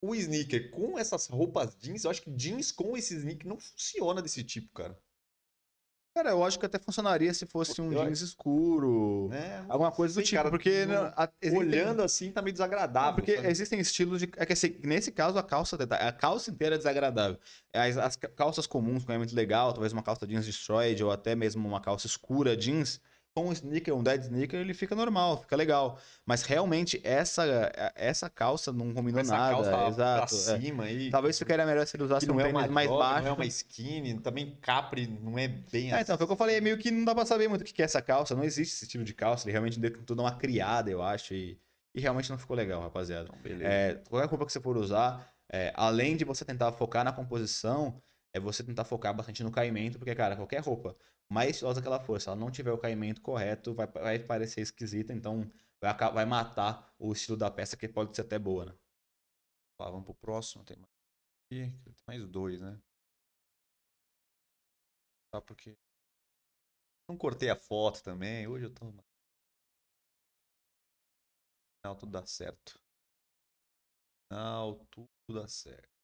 o sneaker com essas roupas jeans, eu acho que jeans com esse sneaker não funciona desse tipo, cara. Cara, eu acho que até funcionaria se fosse um Eu- jeans escuro? Não alguma coisa do tipo, cara, porque não- a- existem- Olhando assim tá meio desagradável. porque sabe? existem estilos de. É que assim, nesse caso a calça, a calça inteira é desagradável. As, as ca- calças comuns com é muito legal, talvez uma calça jeans destroyed ou até mesmo uma calça escura jeans, com um sneaker, um dead sneaker, ele fica normal, fica legal. Mas realmente essa essa calça não combinou essa nada. calça pra exato. é. cima aí. Talvez ficaria melhor se ele usasse um é tênis mais baixo. não é uma skinny, também capri não é bem É, então, foi o que eu falei, meio que não dá pra saber muito o que é essa calça. Não existe esse estilo de calça, ele realmente deu tudo uma criada, eu acho, e, e realmente não ficou legal, rapaziada. Então, beleza. É, qualquer roupa que você for usar, é, além de você tentar focar na composição, é você tentar focar bastante no caimento, porque, cara, qualquer roupa, mais estilosa que ela for, se ela não tiver o caimento correto, vai, vai parecer esquisita, então vai, vai matar o estilo da peça, que pode ser até boa, né? Vamos pro próximo. Tem mais, aqui, tem mais dois, né? Tá, porque. Não cortei a foto também. Hoje eu tô. Não, tudo dá certo. Não, tudo dá certo.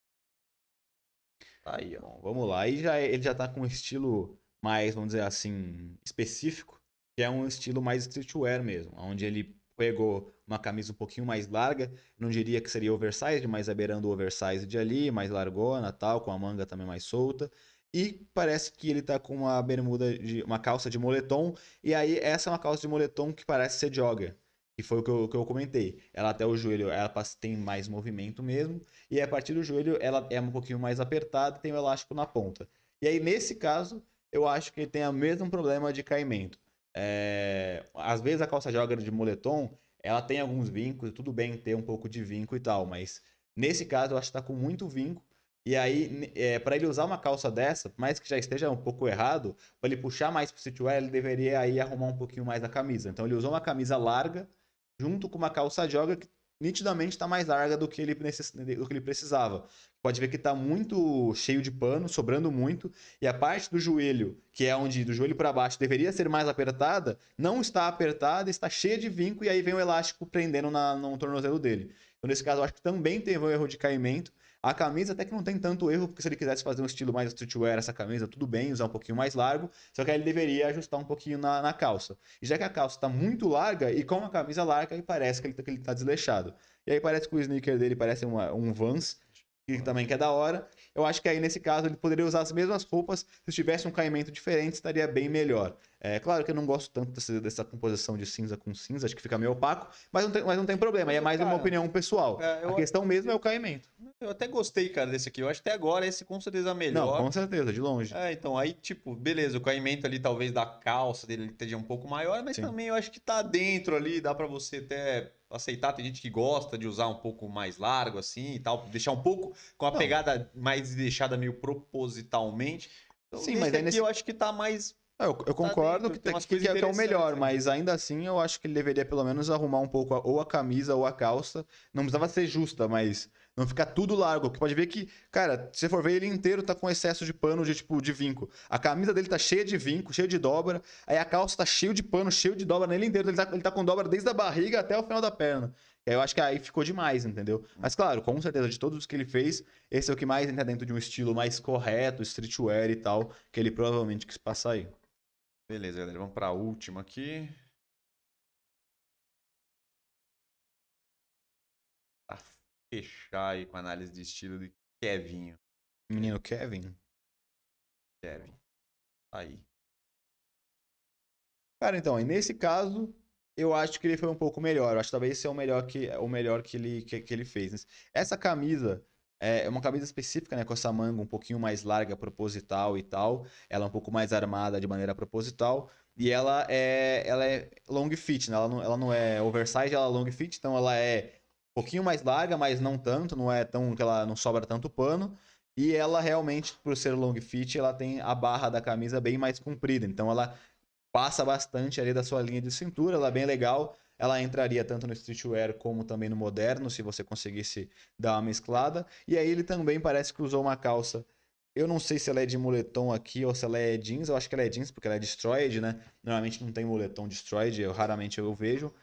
Tá aí, ó. Bom, vamos lá. Aí já, é- ele já tá com um estilo mais, vamos dizer assim, específico, que é um estilo mais streetwear mesmo, onde ele pegou uma camisa um pouquinho mais larga, não diria que seria oversized, mas é beirando o oversized ali, mais largona, tal, com a manga também mais solta. E parece que ele tá com uma bermuda de uma calça de moletom, e aí essa é uma calça de moletom que parece ser jogger. Que foi o que eu, que eu comentei. Ela até o joelho, ela tem mais movimento mesmo. E a partir do joelho, ela é um pouquinho mais apertada e tem o elástico na ponta. E aí, nesse caso, eu acho que tem o mesmo problema de caimento. É, Às vezes a calça jogger de moletom, ela tem alguns vincos, tudo bem ter um pouco de vinco e tal, mas nesse caso eu acho que tá com muito vinco. E aí, é, para ele usar uma calça dessa, mais que já esteja um pouco errado, para ele puxar mais pro streetwear, ele deveria aí arrumar um pouquinho mais a camisa. Então ele usou uma camisa larga, junto com uma calça jogger que nitidamente está mais larga do que, ele necess... do que ele precisava. Pode ver que está muito cheio de pano, sobrando muito, e a parte do joelho, que é onde do joelho para baixo deveria ser mais apertada, não está apertada, está cheia de vinco, e aí vem o elástico prendendo na, no tornozelo dele. Então, nesse caso, eu acho que também teve um erro de caimento. A camisa até que não tem tanto erro, porque se ele quisesse fazer um estilo mais streetwear, essa camisa, tudo bem, usar um pouquinho mais largo, só que aí ele deveria ajustar um pouquinho na, na calça. E já que a calça está muito larga, e com a camisa larga, aí parece que ele, tá, ele tá desleixado. E aí parece que o sneaker dele parece uma, um Vans, que também que é da hora. Eu acho que aí nesse caso ele poderia usar as mesmas roupas, se tivesse um caimento diferente, estaria bem melhor. É claro que eu não gosto tanto dessa, dessa composição de cinza com cinza, acho que fica meio opaco, mas não tem, mas não tem problema, aí é mais cara, uma opinião pessoal. É. A questão mesmo é o caimento. Eu até gostei, cara, desse aqui. Eu acho que até agora esse com certeza é melhor. Não, com certeza, de longe. É, então, aí, tipo, beleza, o caimento ali talvez da calça dele esteja um pouco maior, mas Sim. também eu acho que tá dentro ali, dá para você até aceitar. Tem gente que gosta de usar um pouco mais largo assim e tal, deixar um pouco com a Não. pegada mais deixada meio propositalmente. Então, Sim, mas aí nesse... eu acho que tá mais eu, eu tá concordo dentro, que, que, que, é, que, é o melhor, mas ainda assim eu acho que ele deveria pelo menos arrumar um pouco a, ou a camisa ou a calça. Não precisava ser justa, mas não ficar tudo largo. Porque pode ver que, cara, se você for ver, ele inteiro tá com excesso de pano de tipo de vinco. A camisa dele tá cheia de vinco, cheia de dobra. Aí a calça tá cheio de pano, cheio de dobra nele inteiro. Ele tá, ele tá com dobra desde a barriga até o final da perna. E aí eu acho que aí ficou demais, entendeu? Mas claro, com certeza, de todos os que ele fez, esse é o que mais entra dentro de um estilo mais correto, streetwear e tal, que ele provavelmente quis passar aí. Beleza, galera. Vamos para a última aqui. Pra fechar aí com a análise de estilo de Kevinho. Menino Kevin? Kevin. Aí. Cara, então, e nesse caso, eu acho que ele foi um pouco melhor. Eu acho que talvez esse é o melhor que, o melhor que, ele, que, que ele fez. Essa camisa é uma camisa específica, né? Com essa manga um pouquinho mais larga, proposital e tal. Ela é um pouco mais armada de maneira proposital. E ela é, ela é long fit, né? Ela não, ela não é oversize, ela é long fit, então ela é um pouquinho mais larga, mas não tanto, não é tão que ela não sobra tanto pano. E ela realmente, por ser long fit, ela tem a barra da camisa bem mais comprida. Então ela passa bastante ali da sua linha de cintura, ela é bem legal. Ela entraria tanto no streetwear como também no moderno, se você conseguisse dar uma mesclada. E aí ele também parece que usou uma calça. Eu não sei se ela é de moletom aqui ou se ela é jeans. Eu acho que ela é jeans porque ela é destroyed, né? Normalmente não tem moletom destroyed, eu raramente eu vejo.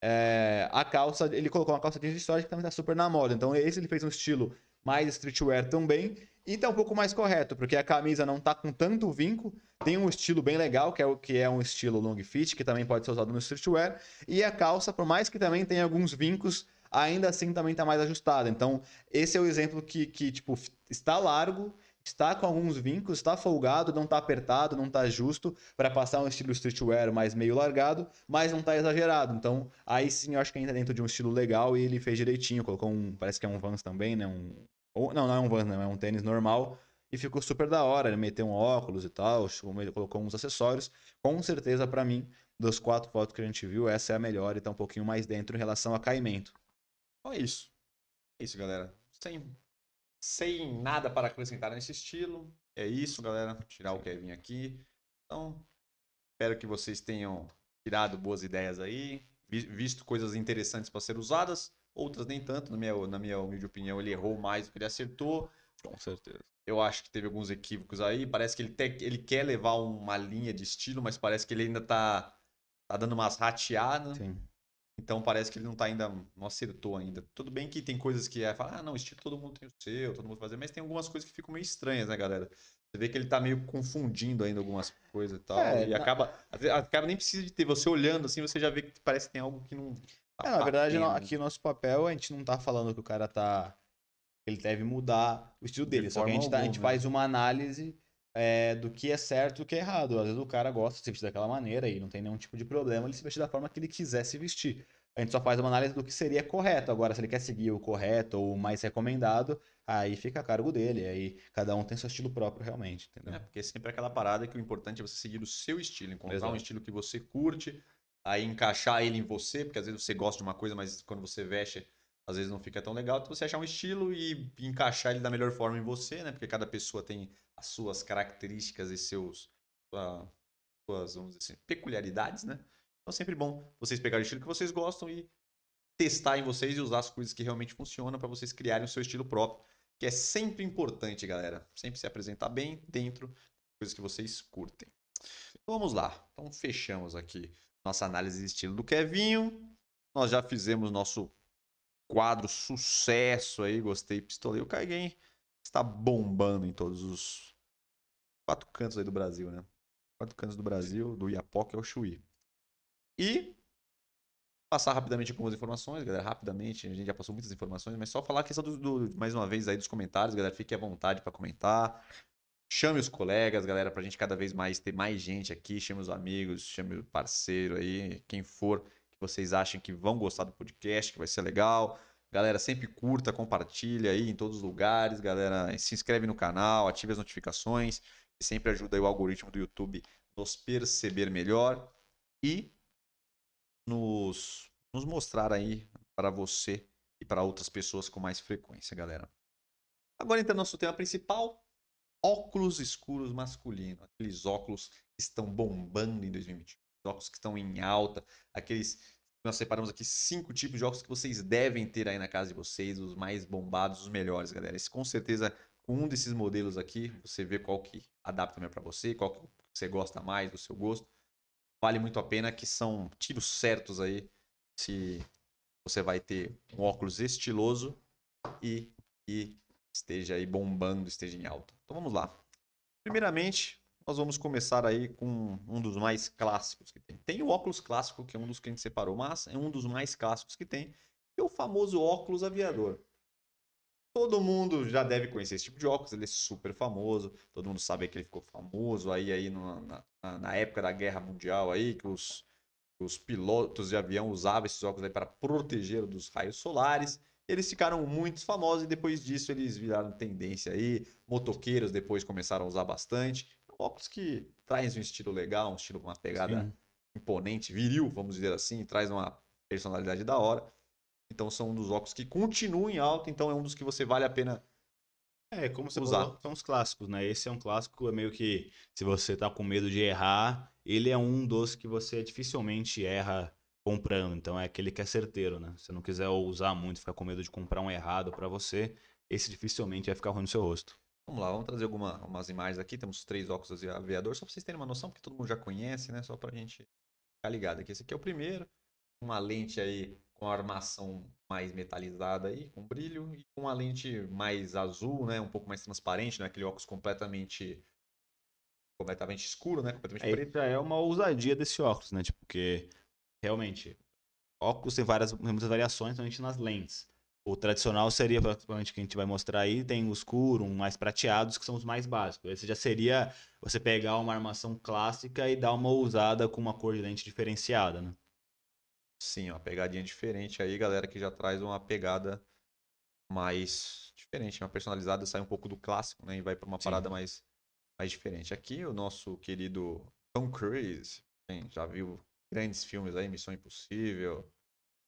É, a calça, ele colocou uma calça jeans destroyed que também tá super na moda. Então esse ele fez um estilo mais streetwear também. E tá um pouco mais correto, porque a camisa não tá com tanto vinco, tem um estilo bem legal, que é, o, que é um estilo long fit, que também pode ser usado no streetwear. E a calça, por mais que também tenha alguns vincos, ainda assim também tá mais ajustada. Então, esse é o exemplo que, que tipo, está largo, está com alguns vincos, está folgado, não está apertado, não está justo para passar um estilo streetwear mais meio largado, mas não está exagerado. Então, aí sim eu acho que ainda dentro de um estilo legal e ele fez direitinho, colocou um, parece que é um Vans também, né, um ou, não, não é um Vans, não, é um tênis normal. E ficou super da hora. Ele meteu um óculos e tal, colocou uns acessórios. Com certeza, para mim, das quatro fotos que a gente viu, essa é a melhor e tá um pouquinho mais dentro em relação a caimento. Só isso. É isso, galera. Sem, sem nada para acrescentar nesse estilo. É isso, galera. Tirar o Kevin aqui. Então, espero que vocês tenham tirado boas ideias aí, visto coisas interessantes para ser usadas outras nem tanto, na minha, na minha humilde opinião, ele errou mais do que ele acertou. Com certeza. Eu acho que teve alguns equívocos aí. Parece que ele, te, ele quer levar uma linha de estilo, mas parece que ele ainda tá, tá dando umas rateadas. Sim. Então parece que ele não tá ainda, não acertou ainda. Tudo bem que tem coisas que é falar, ah, não, estilo todo mundo tem o seu, todo mundo fazer, mas tem algumas coisas que ficam meio estranhas, né, galera? Você vê que ele tá meio confundindo ainda algumas coisas e tal. É, e na... acaba, acaba nem precisa de ter. Você olhando assim, você já vê que parece que tem algo que não, é, na verdade, aqui o nosso papel, a gente não tá falando que o cara tá. Ele deve mudar o estilo dele. De só que a gente, tá, a gente faz uma análise é, do que é certo e do que é errado. Às vezes o cara gosta de se vestir daquela maneira e não tem nenhum tipo de problema ele se vestir da forma que ele quiser se vestir. A gente só faz uma análise do que seria correto. Agora, se ele quer seguir o correto ou o mais recomendado, aí fica a cargo dele. Aí cada um tem seu estilo próprio realmente, entendeu? É, porque é sempre aquela parada que o importante é você seguir o seu estilo, encontrar Exato. um estilo que você curte, aí encaixar ele em você, porque às vezes você gosta de uma coisa, mas quando você veste, às vezes não fica tão legal. Então você achar um estilo e encaixar ele da melhor forma em você, né? Porque cada pessoa tem as suas características e seus sua, suas, vamos dizer assim, peculiaridades, né? Então é sempre bom vocês pegarem o estilo que vocês gostam e testar em vocês e usar as coisas que realmente funcionam para vocês criarem o seu estilo próprio, que é sempre importante, galera. Sempre se apresentar bem dentro das coisas que vocês curtem. Então vamos lá. Então fechamos aqui nossa análise de estilo do Kevinho. Nós já fizemos nosso quadro sucesso aí, gostei, pistolei. O Kaigen está bombando em todos os quatro cantos aí do Brasil, né? Quatro cantos do Brasil, do Iapoque ao Chuí. E passar rapidamente algumas informações, galera, rapidamente, a gente já passou muitas informações, mas só falar a questão do, do mais uma vez aí dos comentários, galera, fique à vontade para comentar. Chame os colegas, galera, pra gente cada vez mais ter mais gente aqui, chame os amigos, chame o parceiro aí, quem for que vocês acham que vão gostar do podcast, que vai ser legal. Galera, sempre curta, compartilha aí em todos os lugares, galera, se inscreve no canal, ative as notificações, sempre ajuda o algoritmo do YouTube nos perceber melhor e nos, nos mostrar aí para você e para outras pessoas com mais frequência, galera. Agora entra no nosso tema principal, óculos escuros masculinos, aqueles óculos que estão bombando em 2021, óculos que estão em alta, aqueles nós separamos aqui cinco tipos de óculos que vocês devem ter aí na casa de vocês, os mais bombados, os melhores, galera. Esse, com certeza, com um desses modelos aqui, você vê qual que adapta melhor para você, qual que você gosta mais do seu gosto vale muito a pena, que são tiros certos aí, se você vai ter um óculos estiloso e que esteja aí bombando, esteja em alta. Então vamos lá. Primeiramente, nós vamos começar aí com um dos mais clássicos que tem. Tem o óculos clássico, que é um dos que a gente separou, mas é um dos mais clássicos que tem, que é o famoso óculos aviador. Todo mundo já deve conhecer esse tipo de óculos, ele é super famoso. Todo mundo sabe que ele ficou famoso aí, aí no, na, na, época da Guerra Mundial aí, que os, os pilotos de avião usavam esses óculos aí para proteger dos raios solares. Eles ficaram muito famosos e depois disso eles viraram tendência aí. Motoqueiros depois começaram a usar bastante. Óculos que traz um estilo legal, um estilo com uma pegada Sim. imponente, viril, vamos dizer assim, traz uma personalidade da hora. Então são um dos óculos que continuam em alta, então é um dos que você vale a pena é, como você usar. falou, são os clássicos, né? Esse é um clássico, é meio que se você tá com medo de errar, ele é um dos que você dificilmente erra comprando. Então é aquele que é certeiro, né? Se você não quiser usar muito, ficar com medo de comprar um errado para você, esse dificilmente vai ficar ruim no seu rosto. Vamos lá, vamos trazer algumas imagens aqui. Temos três óculos de aviador, só para vocês terem uma noção, porque todo mundo já conhece, né? Só pra gente ficar ligado aqui. Esse aqui é o primeiro. Uma lente aí com a armação mais metalizada aí, com brilho, e com a lente mais azul, né? Um pouco mais transparente, né? Aquele óculos completamente completamente escuro, né? Completamente aí preto. é uma ousadia desse óculos, né? Tipo, porque realmente óculos tem várias muitas variações, principalmente nas lentes. O tradicional seria, provavelmente, que a gente vai mostrar aí, tem o escuro, um mais prateados, que são os mais básicos. Esse já seria você pegar uma armação clássica e dar uma ousada com uma cor de lente diferenciada, né? Sim, uma pegadinha diferente aí, galera, que já traz uma pegada mais diferente, uma personalizada, sai um pouco do clássico, né? E vai para uma Sim. parada mais, mais diferente. Aqui o nosso querido Tom Cruise, já viu grandes filmes aí, Missão Impossível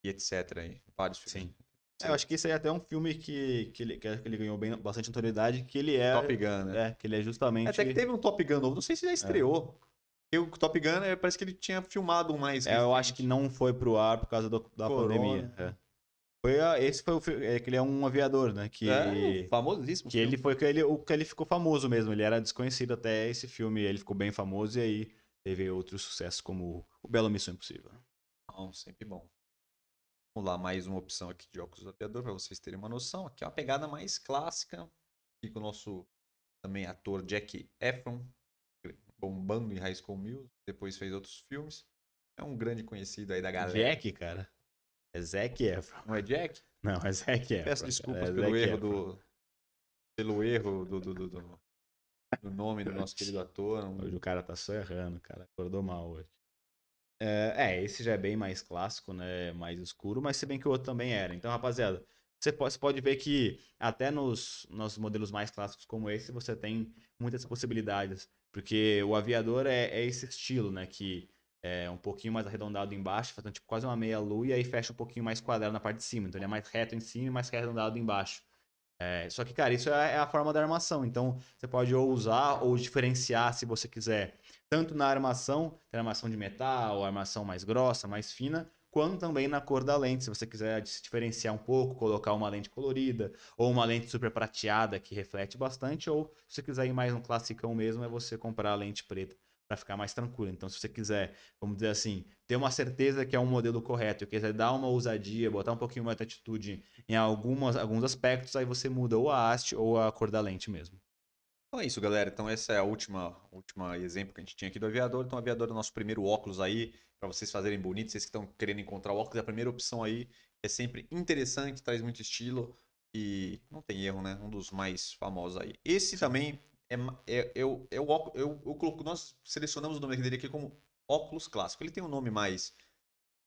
e etc. Aí, vários filmes. Sim. É, eu acho que esse aí é até um filme que, que, ele, que ele ganhou bem, bastante notoriedade, que ele é... Top Gun, né? É, que ele é justamente... Até que teve um Top Gun novo, não sei se já é. estreou. É. E o Top Gun, é, parece que ele tinha filmado um mais. É, eu acho que não foi pro ar por causa do, da Corona. pandemia. É. Foi esse foi o é que ele é um aviador, né? Que é, famosíssimo. Que ele foi que ele o que ele ficou famoso mesmo. Ele era desconhecido até esse filme. Ele ficou bem famoso e aí teve outros sucessos como o Belo Missão Impossível. Não, sempre bom. Vamos lá, mais uma opção aqui de óculos aviador para vocês terem uma noção. Aqui é uma pegada mais clássica. Aqui com o nosso também ator Jack Efron, bombando em High School Music, depois fez outros filmes. É um grande conhecido aí da galera. Jack, cara. É Zac Efron. Não é Jack? Não, é Zac Efron. Peço desculpas é pelo, erro do, pelo erro do, do, do, do, do nome do nosso querido ator. Hoje o cara tá só errando, cara. Acordou mal hoje. É, é, esse já é bem mais clássico, né? Mais escuro, mas se bem que o outro também era. Então, rapaziada, você pode, você pode ver que até nos, nos modelos mais clássicos como esse, você tem muitas possibilidades porque o aviador é, é esse estilo, né? Que é um pouquinho mais arredondado embaixo, fazendo tipo quase uma meia lua, e aí fecha um pouquinho mais quadrado na parte de cima. Então ele é mais reto em cima e mais arredondado embaixo. É, só que, cara, isso é, é, a forma da armação. Então você pode ou usar ou diferenciar se você quiser, tanto na armação, tem armação de metal, armação mais grossa, mais fina, quanto também na cor da lente, se você quiser se diferenciar um pouco, colocar uma lente colorida, ou uma lente super prateada que reflete bastante, ou se você quiser ir mais no classicão mesmo, é você comprar a lente preta para ficar mais tranquilo. Então, se você quiser, vamos dizer assim, ter uma certeza que é um modelo correto, e quiser dar uma ousadia, botar um pouquinho mais de atitude em algumas, alguns aspectos, aí você muda ou a haste ou a cor da lente mesmo. Então é isso, galera. Então essa é a última, última exemplo que a gente tinha aqui do aviador. Então o aviador é o nosso primeiro óculos aí, para vocês fazerem bonito. Vocês que estão querendo encontrar o óculos, a primeira opção aí é sempre interessante, traz muito estilo e não tem erro, né? Um dos mais famosos aí. Esse também é, é, eu, eu, eu, eu, coloco, nós selecionamos o nome dele aqui como óculos clássico. Ele tem um nome mais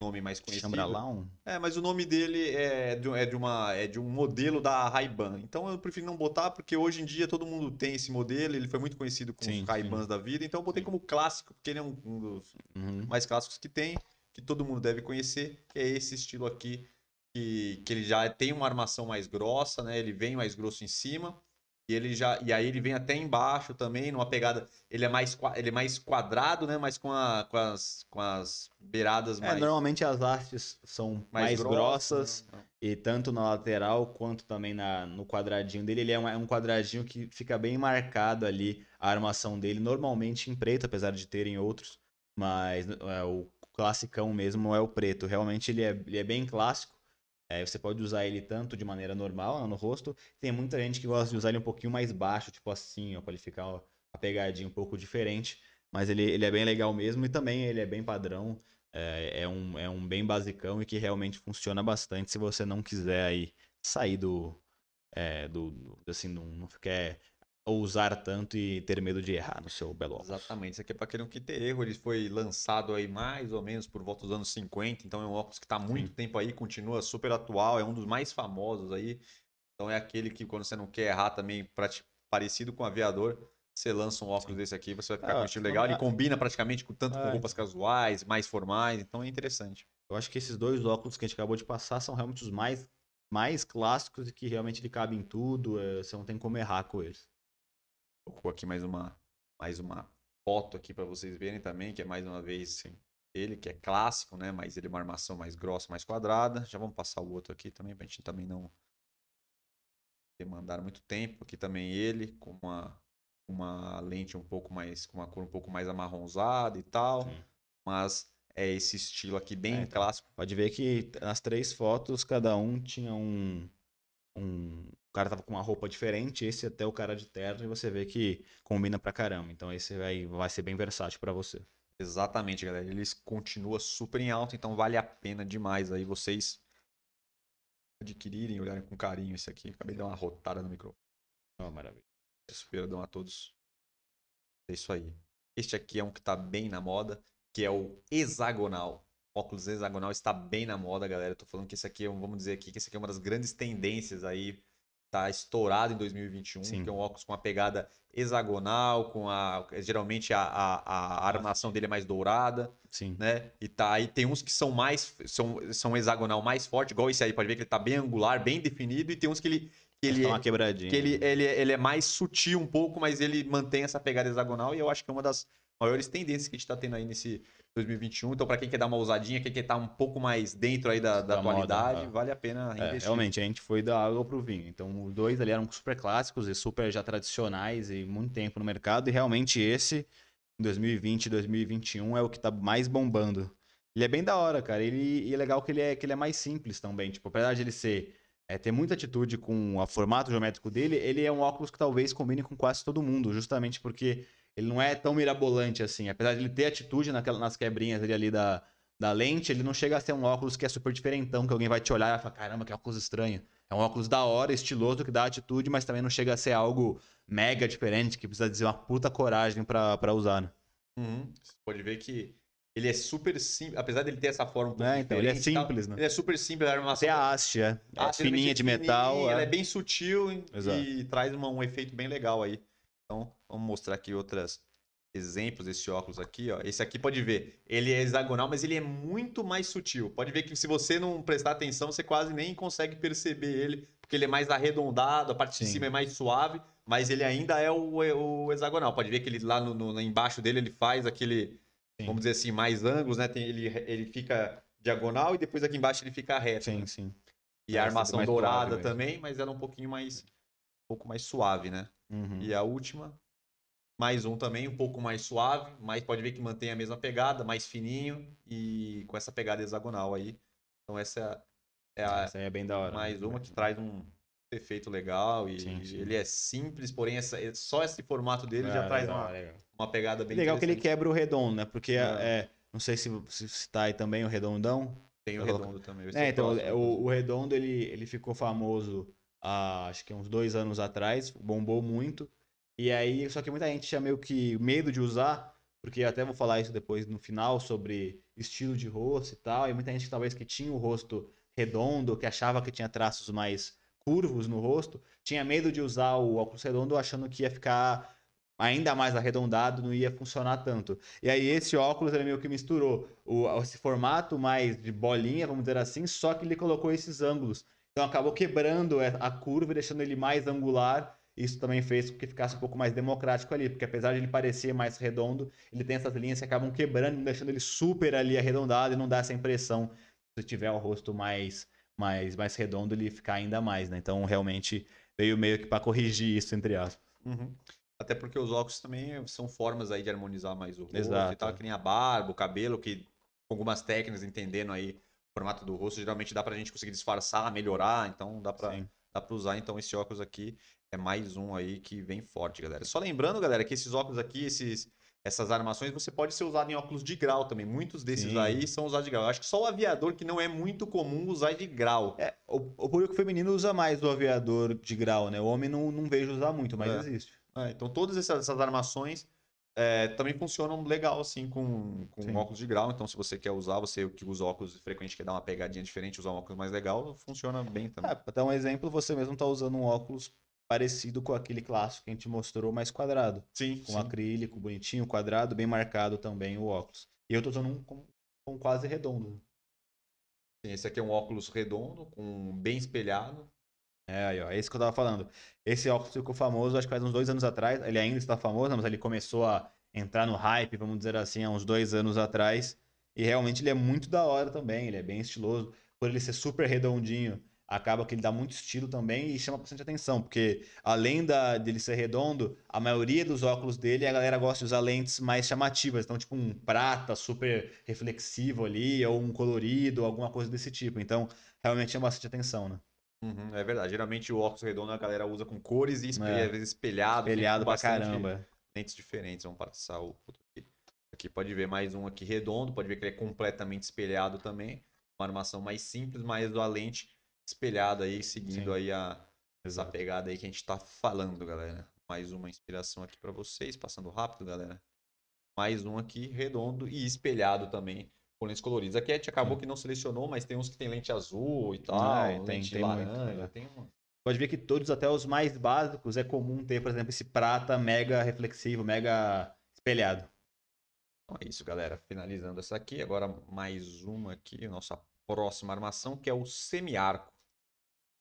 nome mais conhecido. Chambralão? É, mas o nome dele é de, é de, uma, é de um modelo da Ray-Ban. Então eu prefiro não botar, porque hoje em dia todo mundo tem esse modelo, ele foi muito conhecido com sim, os Ray-Bans da vida, então eu botei sim. como clássico, porque ele é um, um dos uhum. mais clássicos que tem, que todo mundo deve conhecer, que é esse estilo aqui, que, que ele já tem uma armação mais grossa, né? Ele vem mais grosso em cima. E ele já e aí ele vem até embaixo também, numa pegada, ele é mais ele é mais quadrado, né, mas com, a, com as com as beiradas é, mais normalmente as hastes são mais, mais grossas, né? e tanto na lateral quanto também na, no quadradinho dele, ele é um, é um quadradinho que fica bem marcado ali a armação dele, normalmente em preto, apesar de terem outros, mas é, o classicão mesmo é o preto. Realmente ele é, ele é bem clássico. É, você pode usar ele tanto de maneira normal né, no rosto. Tem muita gente que gosta de usar ele um pouquinho mais baixo, tipo assim, para ele ficar a pegadinha um pouco diferente. Mas ele, ele é bem legal mesmo e também ele é bem padrão. É, é, um, é um bem basicão e que realmente funciona bastante se você não quiser aí sair do. É, do, do assim, não, não quer ousar tanto e ter medo de errar no seu belo óculos. Exatamente, isso aqui é para quem não quer ter erro, ele foi lançado aí mais ou menos por volta dos anos 50, então é um óculos que está há muito Sim. tempo aí, continua super atual, é um dos mais famosos aí, então é aquele que quando você não quer errar também, parecido com o aviador, você lança um óculos Sim. desse aqui, você vai ficar ah, com um estilo legal, ele combina praticamente com tanto com é. roupas casuais, mais formais, então é interessante. Eu acho que esses dois óculos que a gente acabou de passar são realmente os mais mais clássicos e que realmente ele cabe em tudo, é, você não tem como errar com eles. Colocou aqui mais uma, mais uma foto aqui para vocês verem também, que é mais uma vez Sim. ele, que é clássico, né? Mas ele é uma armação mais grossa, mais quadrada. Já vamos passar o outro aqui também, pra gente também não demandar muito tempo. Aqui também ele, com uma, uma lente um pouco mais, com uma cor um pouco mais amarronzada e tal. Sim. Mas é esse estilo aqui bem é, então, clássico. Pode ver que nas três fotos, cada um tinha um, um o cara tava com uma roupa diferente, esse até o cara de terno, e você vê que combina pra caramba. Então esse vai, vai ser bem versátil para você. Exatamente, galera. Eles continua super em alta, então vale a pena demais aí vocês adquirirem, olharem com carinho esse aqui. Acabei de dar uma rotada no microfone. Oh, maravilha. Peço perdão a todos. É isso aí. Este aqui é um que tá bem na moda, que é o hexagonal. Óculos hexagonal está bem na moda, galera. Eu tô falando que esse aqui, é vamos dizer aqui, que esse aqui é uma das grandes tendências aí tá estourado em 2021, Sim. que é um óculos com uma pegada hexagonal, com a geralmente a, a, a armação dele é mais dourada, Sim. né? E tá aí tem uns que são mais são, são hexagonal mais forte, igual esse aí, pode ver que ele tá bem angular, bem definido e tem uns que ele que ele, uma quebradinha. Que ele, ele, ele é mais sutil um pouco, mas ele mantém essa pegada hexagonal e eu acho que é uma das maiores tendências que a gente tá tendo aí nesse 2021. Então, para quem quer dar uma ousadinha, quem quer estar tá um pouco mais dentro aí da, da, da atualidade, moda, vale a pena é, investir. realmente, a gente foi da água pro vinho. Então, os dois ali eram super clássicos e super já tradicionais e muito tempo no mercado. E realmente esse, em 2020 e 2021, é o que tá mais bombando. Ele é bem da hora, cara. Ele, e é legal que ele é, que ele é mais simples também. Tipo, apesar de ele ser é, ter muita atitude com o formato geométrico dele, ele é um óculos que talvez combine com quase todo mundo, justamente porque ele não é tão mirabolante assim. Apesar de ele ter atitude naquela, nas quebrinhas ali, ali da, da lente, ele não chega a ser um óculos que é super diferentão, que alguém vai te olhar e falar, caramba, que óculos estranho. É um óculos da hora, estiloso, que dá atitude, mas também não chega a ser algo mega diferente, que precisa dizer uma puta coragem para usar, né? Uhum. Você pode ver que ele é super simples, apesar dele ter essa forma um é, então, ele é simples, né? Ele é super simples, a armação. Até a haste, é. é fininha de metal. Ela é. é bem sutil e, e traz uma, um efeito bem legal aí. Então, vamos mostrar aqui outras exemplos desse óculos aqui, ó. Esse aqui pode ver, ele é hexagonal, mas ele é muito mais sutil. Pode ver que se você não prestar atenção, você quase nem consegue perceber ele, porque ele é mais arredondado, a parte Sim. de cima é mais suave, mas ele ainda é o, o hexagonal. Pode ver que ele lá no, no- embaixo dele ele faz aquele, Sim. vamos dizer assim, mais ângulos, né? Tem, ele, ele fica diagonal e depois aqui embaixo ele fica reto. Sim, né? sim. E a Parece armação mais dourada também, mas ela é um pouquinho mais, um pouco mais suave, né? Uhum. E a última, mais um também, um pouco mais suave, mas pode ver que mantém a mesma pegada, mais fininho e com essa pegada hexagonal aí. Então essa é a Essa aí é bem da hora. mais uma que traz um efeito legal e Sim, sim. ele é simples, porém essa, só esse formato dele já É, traz legal, uma, legal. uma pegada bem legal que ele quebra o redondo, né? Porque, É. é, não sei se, se, se tá aí também o redondão. Tem o coloca- redondo também. É, então, o, o Redondo, ele, ele ficou famoso há, acho que uns dois anos atrás, bombou muito. E aí, só que muita gente tinha meio que medo de usar, porque até vou falar isso depois no final, sobre estilo de rosto e tal. E muita gente talvez que tinha o rosto redondo, que achava que tinha traços mais curvos no rosto, tinha medo de usar o óculos redondo achando que ia ficar ainda mais arredondado, não ia funcionar tanto. E aí esse óculos ele meio que misturou o, esse formato mais de bolinha, vamos dizer assim, só que ele colocou esses ângulos. Então acabou quebrando a a curva e deixando ele mais angular. Isso também fez com que ficasse um pouco mais democrático ali, porque apesar de ele parecer mais redondo, ele tem essas linhas que acabam quebrando, deixando ele super ali arredondado e não dá essa impressão. Se tiver o rosto mais mais mais redondo, ele ficar ainda mais, né? Então realmente veio meio que para corrigir isso entre aspas. Uhum. Até porque os óculos também são formas aí de harmonizar mais o rosto Exato. e tal, que nem a barba, o cabelo, que com algumas técnicas, entendendo aí formato do rosto, geralmente dá pra gente conseguir disfarçar, melhorar, então dá pra, Sim. dá pra usar. Então esse óculos aqui é mais um aí que vem forte, galera. Só lembrando, galera, que esses óculos aqui, esses, essas armações, você pode ser usado em óculos de grau também. Muitos desses Sim. aí são usados de grau. Eu acho que só o aviador que não é muito comum usar de grau. É, o, o público feminino usa mais o aviador de grau, né? O homem não, não vejo usar muito, mas É. existe. É, então todas essas, essas armações é, também funcionam legal assim com, com Sim. óculos de grau. Então se você quer usar, você que usa óculos frequente, quer dar uma pegadinha diferente, usar um óculos mais legal, funciona bem também. Ah, pra dar um exemplo, você mesmo tá usando um óculos parecido com aquele clássico que a gente mostrou, mais quadrado. sim, Com acrílico, bonitinho, quadrado, bem marcado também o óculos. E eu tô usando um com, com quase redondo. Sim, Esse aqui é um óculos redondo, com bem espelhado. É, aí, ó, é isso que eu tava falando. Esse óculos ficou famoso, acho que faz uns dois anos atrás. Ele ainda está famoso, mas ele começou a entrar no hype, vamos dizer assim, há uns dois anos atrás. E realmente ele é muito da hora também, ele é bem estiloso. Por ele ser super redondinho, acaba que ele dá muito estilo também e chama bastante atenção, porque além da, dele ser redondo, a maioria dos óculos dele, a galera gosta de usar lentes mais chamativas. Então, tipo um prata super reflexivo ali, ou um colorido, alguma coisa desse tipo. Então, realmente chama bastante atenção, né? Uhum, é verdade. Geralmente o óculos redondo a galera usa com cores e espe- É. às vezes espelhado. Espelhado pra caramba. Lentes diferentes. Vamos passar o outro aqui. Aqui pode ver mais um aqui redondo, pode ver que ele é completamente espelhado também. Uma armação mais simples, mas a lente espelhada aí, seguindo Sim. aí a, Exato. pegada aí que a gente tá falando, galera. Mais uma inspiração aqui pra vocês, passando rápido, galera. Mais um aqui redondo e espelhado também, com lentes coloridas. Aqui a gente acabou Sim. que não selecionou, mas tem uns que tem lente azul e tal, é, tem- lente tem muito, laranja, né? tem um... Pode ver que todos, até os mais básicos, é comum ter, por exemplo, esse prata mega reflexivo, mega espelhado. Então é isso, galera. Finalizando essa aqui, agora mais uma aqui, nossa próxima armação, que é o semi-arco,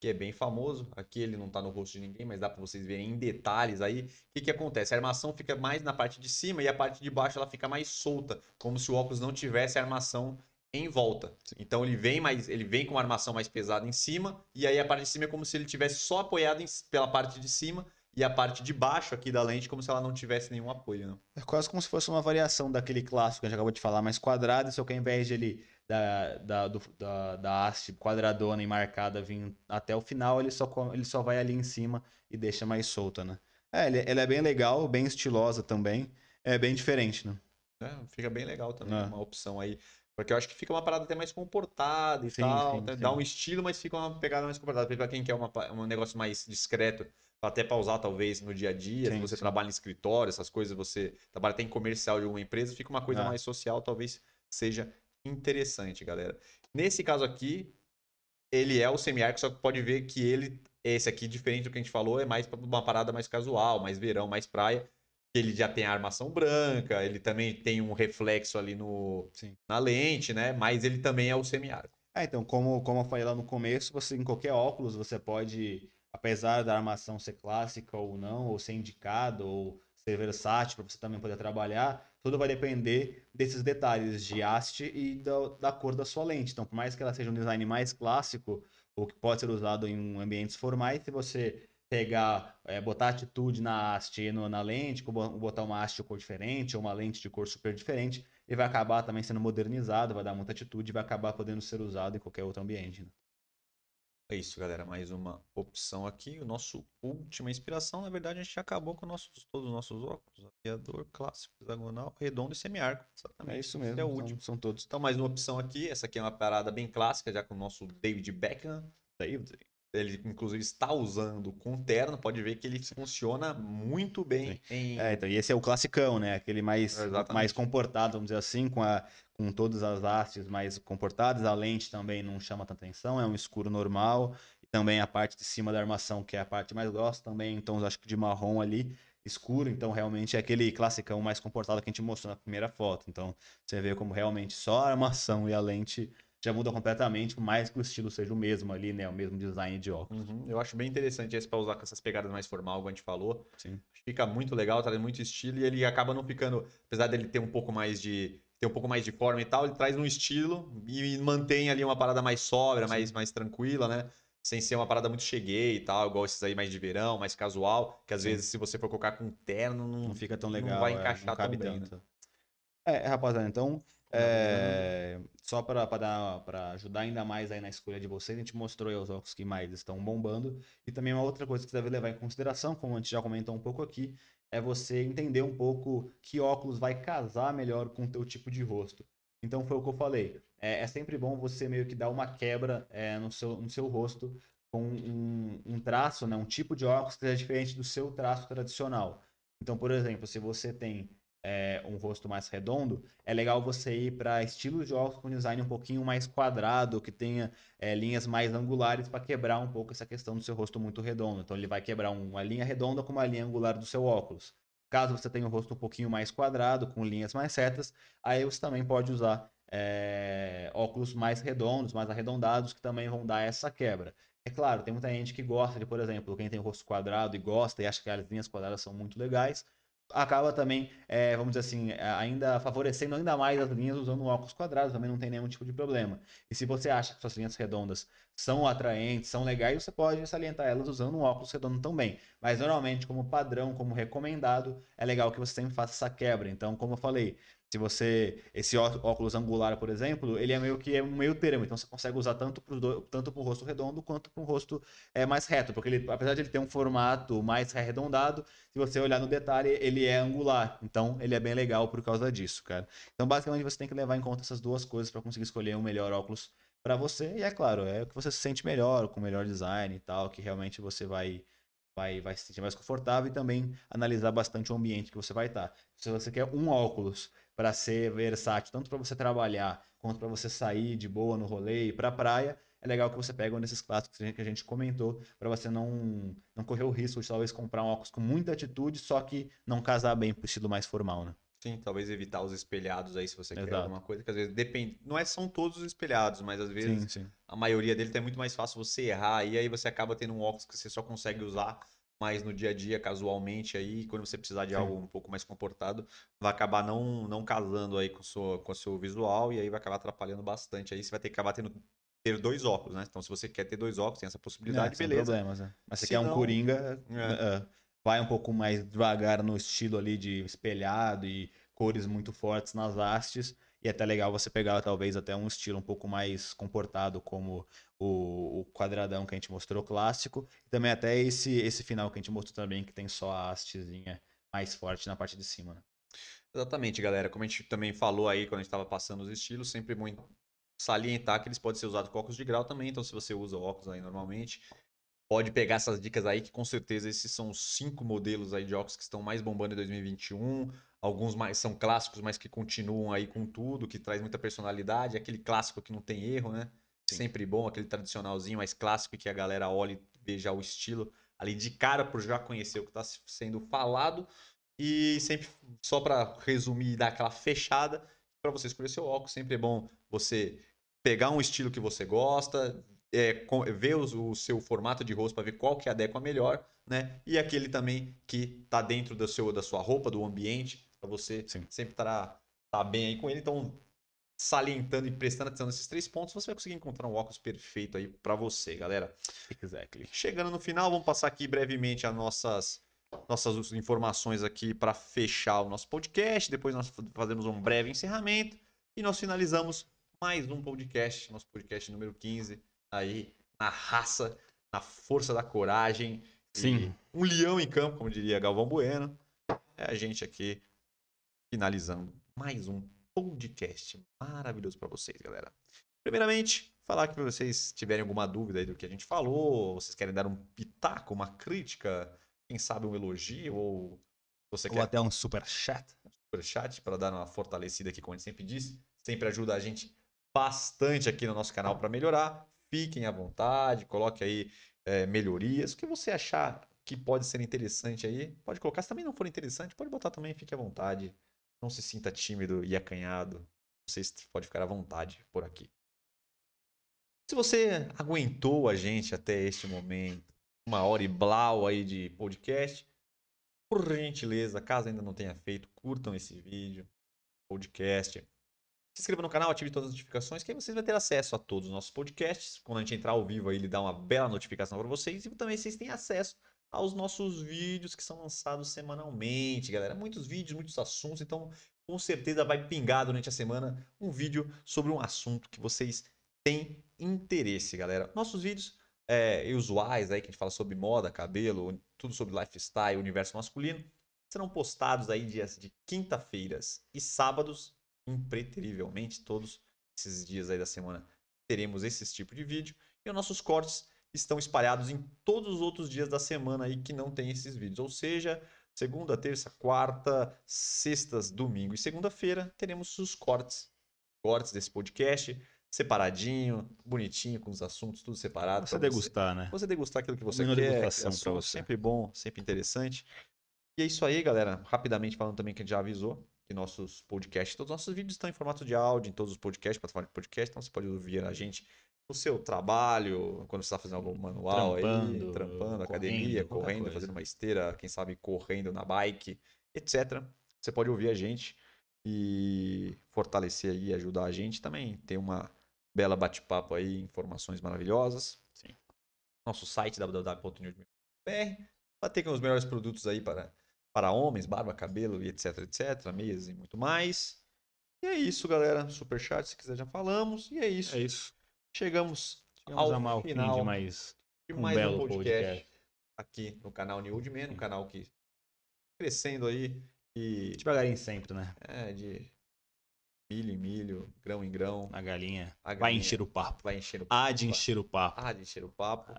que é bem famoso. Aqui ele não tá no rosto de ninguém, mas dá para vocês verem em detalhes aí. O que que acontece? A armação fica mais na parte de cima e a parte de baixo ela fica mais solta, como se o óculos não tivesse a armação em volta. Então ele vem mais, ele vem com uma armação mais pesada em cima e aí a parte de cima é como se ele tivesse só apoiado em- pela parte de cima e a parte de baixo aqui da lente como se ela não tivesse nenhum apoio, né? É quase como se fosse uma variação daquele clássico que a gente acabou de falar, mais quadrado, só que ao invés de ele da, da, do- da, da haste quadradona e marcada vir até o final, ele só, ele só vai ali em cima e deixa mais solta, né? É, ele, ela é bem legal, bem estilosa também. É bem diferente, né? É, fica bem legal também, É. uma opção aí. Porque eu acho que fica uma parada até mais comportada e Sim, tal. sim, sim. Dá um estilo, mas fica uma pegada mais comportada. Pra quem quer uma um negócio mais discreto, até pra usar talvez no dia a dia, se você trabalha em escritório, essas coisas, você trabalha até em comercial de alguma empresa, fica uma coisa É. mais social, talvez seja interessante, galera. Nesse caso aqui, ele é o semi-arco, só que pode ver que ele, esse aqui, diferente do que a gente falou, é mais uma parada mais casual, mais verão, mais praia. Ele já tem a armação branca, ele também tem um reflexo ali no, Sim. na lente, né? Mas ele também é o semi-arco. É, então, como, como eu falei lá no começo, você em qualquer óculos você pode, apesar da armação ser clássica ou não, ou ser indicado, ou ser versátil para você também poder trabalhar, tudo vai depender desses detalhes de haste e da, da cor da sua lente. Então, por mais que ela seja um design mais clássico, ou que pode ser usado em ambientes formais, se você pegar, é, botar atitude na haste e no, na lente, botar uma haste de cor diferente ou uma lente de cor super diferente, ele vai acabar também sendo modernizado, vai dar muita atitude e vai acabar podendo ser usado em qualquer outro ambiente. Né? É isso, galera. Mais uma opção aqui. O nosso última inspiração, na verdade, a gente já acabou com nossos, todos os nossos óculos. Aviador, clássico, hexagonal, redondo e semi-arco. É isso mesmo. é o último. São, são todos. Então, mais uma opção aqui. Essa aqui é uma parada bem clássica, já com o nosso David Beckham. David. Ele, inclusive, está usando com terno. Pode ver que ele funciona muito bem em... É, então, e esse é o classicão, né? Aquele mais, Exatamente. mais comportado, vamos dizer assim, com, a, com todas as hastes mais comportadas. A lente também não chama tanta atenção, é um escuro normal. E também a parte de cima da armação, que é a parte mais grossa, também então acho que de marrom ali, escuro. Então, realmente é aquele classicão mais comportado que a gente mostrou na primeira foto. Então, você vê como realmente só a armação e a lente já muda completamente, por mais que o estilo seja o mesmo ali, né? O mesmo design de óculos. Uhum. Eu acho bem interessante esse para usar com essas pegadas mais formal, como a gente falou. Sim. Fica muito legal, traz muito estilo e ele acaba não ficando, apesar dele ter um pouco mais de ter um pouco mais de forma e tal, ele traz um estilo e mantém ali uma parada mais sóbria, mais, mais tranquila, né? Sem ser uma parada muito cheguei e tal, igual esses aí mais de verão, mais casual, que às Sim. vezes se você for colocar com terno, não, Não fica tão não legal. vai é, encaixar não cabe tão bem, né? tanto. É, rapaziada, então, é, só para ajudar ainda mais aí na escolha de vocês, a gente mostrou os óculos que mais estão bombando. E também uma outra coisa que você deve levar em consideração, como a gente já comentou um pouco aqui, é você entender um pouco que óculos vai casar melhor com o teu tipo de rosto. Então foi o que eu falei. É, é sempre bom você meio que dar uma quebra é, no, seu, no seu rosto com um, um traço, né, um tipo de óculos que seja diferente do seu traço tradicional. Então, por exemplo, se você tem é, um rosto mais redondo, é legal você ir para estilos de óculos com design um pouquinho mais quadrado, que tenha é, linhas mais angulares para quebrar um pouco essa questão do seu rosto muito redondo. Então ele vai quebrar uma linha redonda com uma linha angular do seu óculos. Caso você tenha um rosto um pouquinho mais quadrado, com linhas mais retas, aí você também pode usar é, óculos mais redondos, mais arredondados, que também vão dar essa quebra. É claro, tem muita gente que gosta de, por exemplo, quem tem o rosto quadrado e gosta e acha que as linhas quadradas são muito legais, acaba também, é, vamos dizer assim, ainda favorecendo ainda mais as linhas usando óculos quadrados, também não tem nenhum tipo de problema. E se você acha que suas linhas redondas são atraentes, são legais, você pode salientar elas usando um óculos redondo também. Mas normalmente, como padrão, como recomendado, é legal que você sempre faça essa quebra. Então, como eu falei, se você. Esse óculos angular, por exemplo, ele é meio que é um meio termo. Então você consegue usar tanto para tanto o rosto redondo quanto para o rosto é, mais reto. Porque ele, apesar de ele ter um formato mais arredondado, se você olhar no detalhe, ele é angular. Então ele é bem legal por causa disso, cara. Então, basicamente, você tem que levar em conta essas duas coisas para conseguir escolher um melhor óculos para você. E é claro, é o que você se sente melhor, com melhor design e tal, que realmente você vai vai, vai se sentir mais confortável e também analisar bastante o ambiente que você vai estar. Se você quer um óculos para ser versátil, tanto para você trabalhar quanto para você sair de boa no rolê e para praia, é legal que você pegue um desses clássicos que a gente comentou, para você não, não correr o risco de talvez comprar um óculos com muita atitude, só que não casar bem pro estilo mais formal, né? Sim, talvez evitar os espelhados aí se você quer Exato. alguma coisa, que às vezes depende. Não é são todos os espelhados, mas às vezes sim. a maioria deles é muito mais fácil você errar e aí você acaba tendo um óculos que você só consegue usar mais no dia a dia, casualmente aí, quando você precisar de Sim. algo um pouco mais comportado, vai acabar não, não casando aí com o seu, com o seu visual e aí vai acabar atrapalhando bastante. Aí você vai ter que acabar tendo ter dois óculos, né? Então se você quer ter dois óculos, tem essa possibilidade, É, sem beleza. problemas, né? Mas você Se quer um não- coringa, É. é, vai um pouco mais devagar no estilo ali de espelhado e cores muito fortes nas hastes. E é até legal você pegar talvez até um estilo um pouco mais comportado, como o, o quadradão que a gente mostrou clássico. E também até esse, esse final que a gente mostrou também, que tem só a hastezinha mais forte na parte de cima. Né? Exatamente, galera. Como a gente também falou aí quando a gente estava passando os estilos, sempre muito salientar que eles podem ser usados com óculos de grau também. Então, se você usa óculos aí normalmente, pode pegar essas dicas aí, que com certeza esses são os cinco modelos aí de óculos que estão mais bombando em 2021. Alguns mais são clássicos, mas que continuam aí com tudo, que traz muita personalidade. Aquele clássico que não tem erro, né? Sim. Sempre bom, aquele tradicionalzinho mais clássico que a galera olha e veja o estilo ali de cara por já conhecer o que está sendo falado. E sempre, só para resumir e dar aquela fechada, para você escolher seu óculos, sempre é bom você pegar um estilo que você gosta, é, ver os- o, seu formato de rosto para ver qual que adequa melhor, né? E aquele também que tá dentro do seu, da sua roupa, do ambiente, para você Sim. sempre estar tá bem aí com ele. Então, salientando e prestando atenção nesses três pontos, você vai conseguir encontrar um óculos perfeito aí para você, galera. Exactly. Chegando no final, vamos passar aqui brevemente as nossas, nossas informações aqui para fechar o nosso podcast. Depois nós fazemos um breve encerramento e nós finalizamos mais um podcast, nosso podcast número 15, aí na raça, na força da coragem. Sim. Um leão em campo, como diria Galvão Bueno. É a gente aqui finalizando mais um podcast maravilhoso para vocês, galera. Primeiramente, falar que vocês tiverem alguma dúvida aí do que a gente falou, vocês querem dar um pitaco, uma crítica, quem sabe um elogio, ou você Ou quer até um super chat. super chat para dar uma fortalecida aqui, como a gente sempre diz, sempre ajuda a gente bastante aqui no nosso canal para melhorar. Fiquem à vontade, coloque aí é, melhorias, o que você achar que pode ser interessante aí, pode colocar. Se também não for interessante, pode botar também, fique à vontade. Não se sinta tímido e acanhado. Vocês podem ficar à vontade por aqui. Se você aguentou a gente até este momento, uma hora e blau aí de podcast, por gentileza, caso ainda não tenha feito, curtam esse vídeo, podcast. Se inscreva no canal, ative todas as notificações, que aí vocês vão ter acesso a todos os nossos podcasts. Quando a gente entrar ao vivo aí, ele dá uma bela notificação para vocês. E também vocês têm acesso aos nossos vídeos que são lançados semanalmente, galera. Muitos vídeos, muitos assuntos, então com certeza vai pingar durante a semana um vídeo sobre um assunto que vocês têm interesse, galera. Nossos vídeos é, usuais aí, que a gente fala sobre moda, cabelo, tudo sobre lifestyle, universo masculino, serão postados aí dias de quinta-feiras e sábados, impreterivelmente, todos esses dias aí da semana teremos esse tipo de vídeo. E os nossos cortes estão espalhados em todos os outros dias da semana aí que não tem esses vídeos. Ou seja, segunda, terça, quarta, sextas, domingo e segunda-feira teremos os cortes. Cortes desse podcast, separadinho, bonitinho, com os assuntos tudo separado. Você degustar, né? você degustar aquilo que você Uma quer. degustação que pra só você. Sempre bom, sempre interessante. E é isso aí, galera. Rapidamente falando também que a gente já avisou que nossos podcasts, todos os nossos vídeos estão em formato de áudio, em todos os podcasts, plataforma de podcast, então você pode ouvir a gente no seu trabalho, quando você está fazendo algum manual aí, Trampando, trampando, correndo, academia, correndo, fazendo uma esteira, quem sabe correndo na bike, etc. Você pode ouvir a gente e fortalecer aí, ajudar a gente também. Ter uma bela bate-papo aí, informações maravilhosas. Sim. Nosso site www.news.br vai ter os melhores produtos aí para, para homens, barba, cabelo e etc, etc, meias e muito mais. E é isso, galera. Superchat, se quiser já falamos. E é isso. É isso. Chegamos, Chegamos ao final de mais de um mais um belo podcast, podcast. aqui no canal New Old Man, um Sim. canal que crescendo aí e Devagarinho sempre, né? é, de milho em milho, grão em grão, A galinha. A Vai galinha. encher o papo. vai encher o Há de encher o papo. Ah, de encher o papo.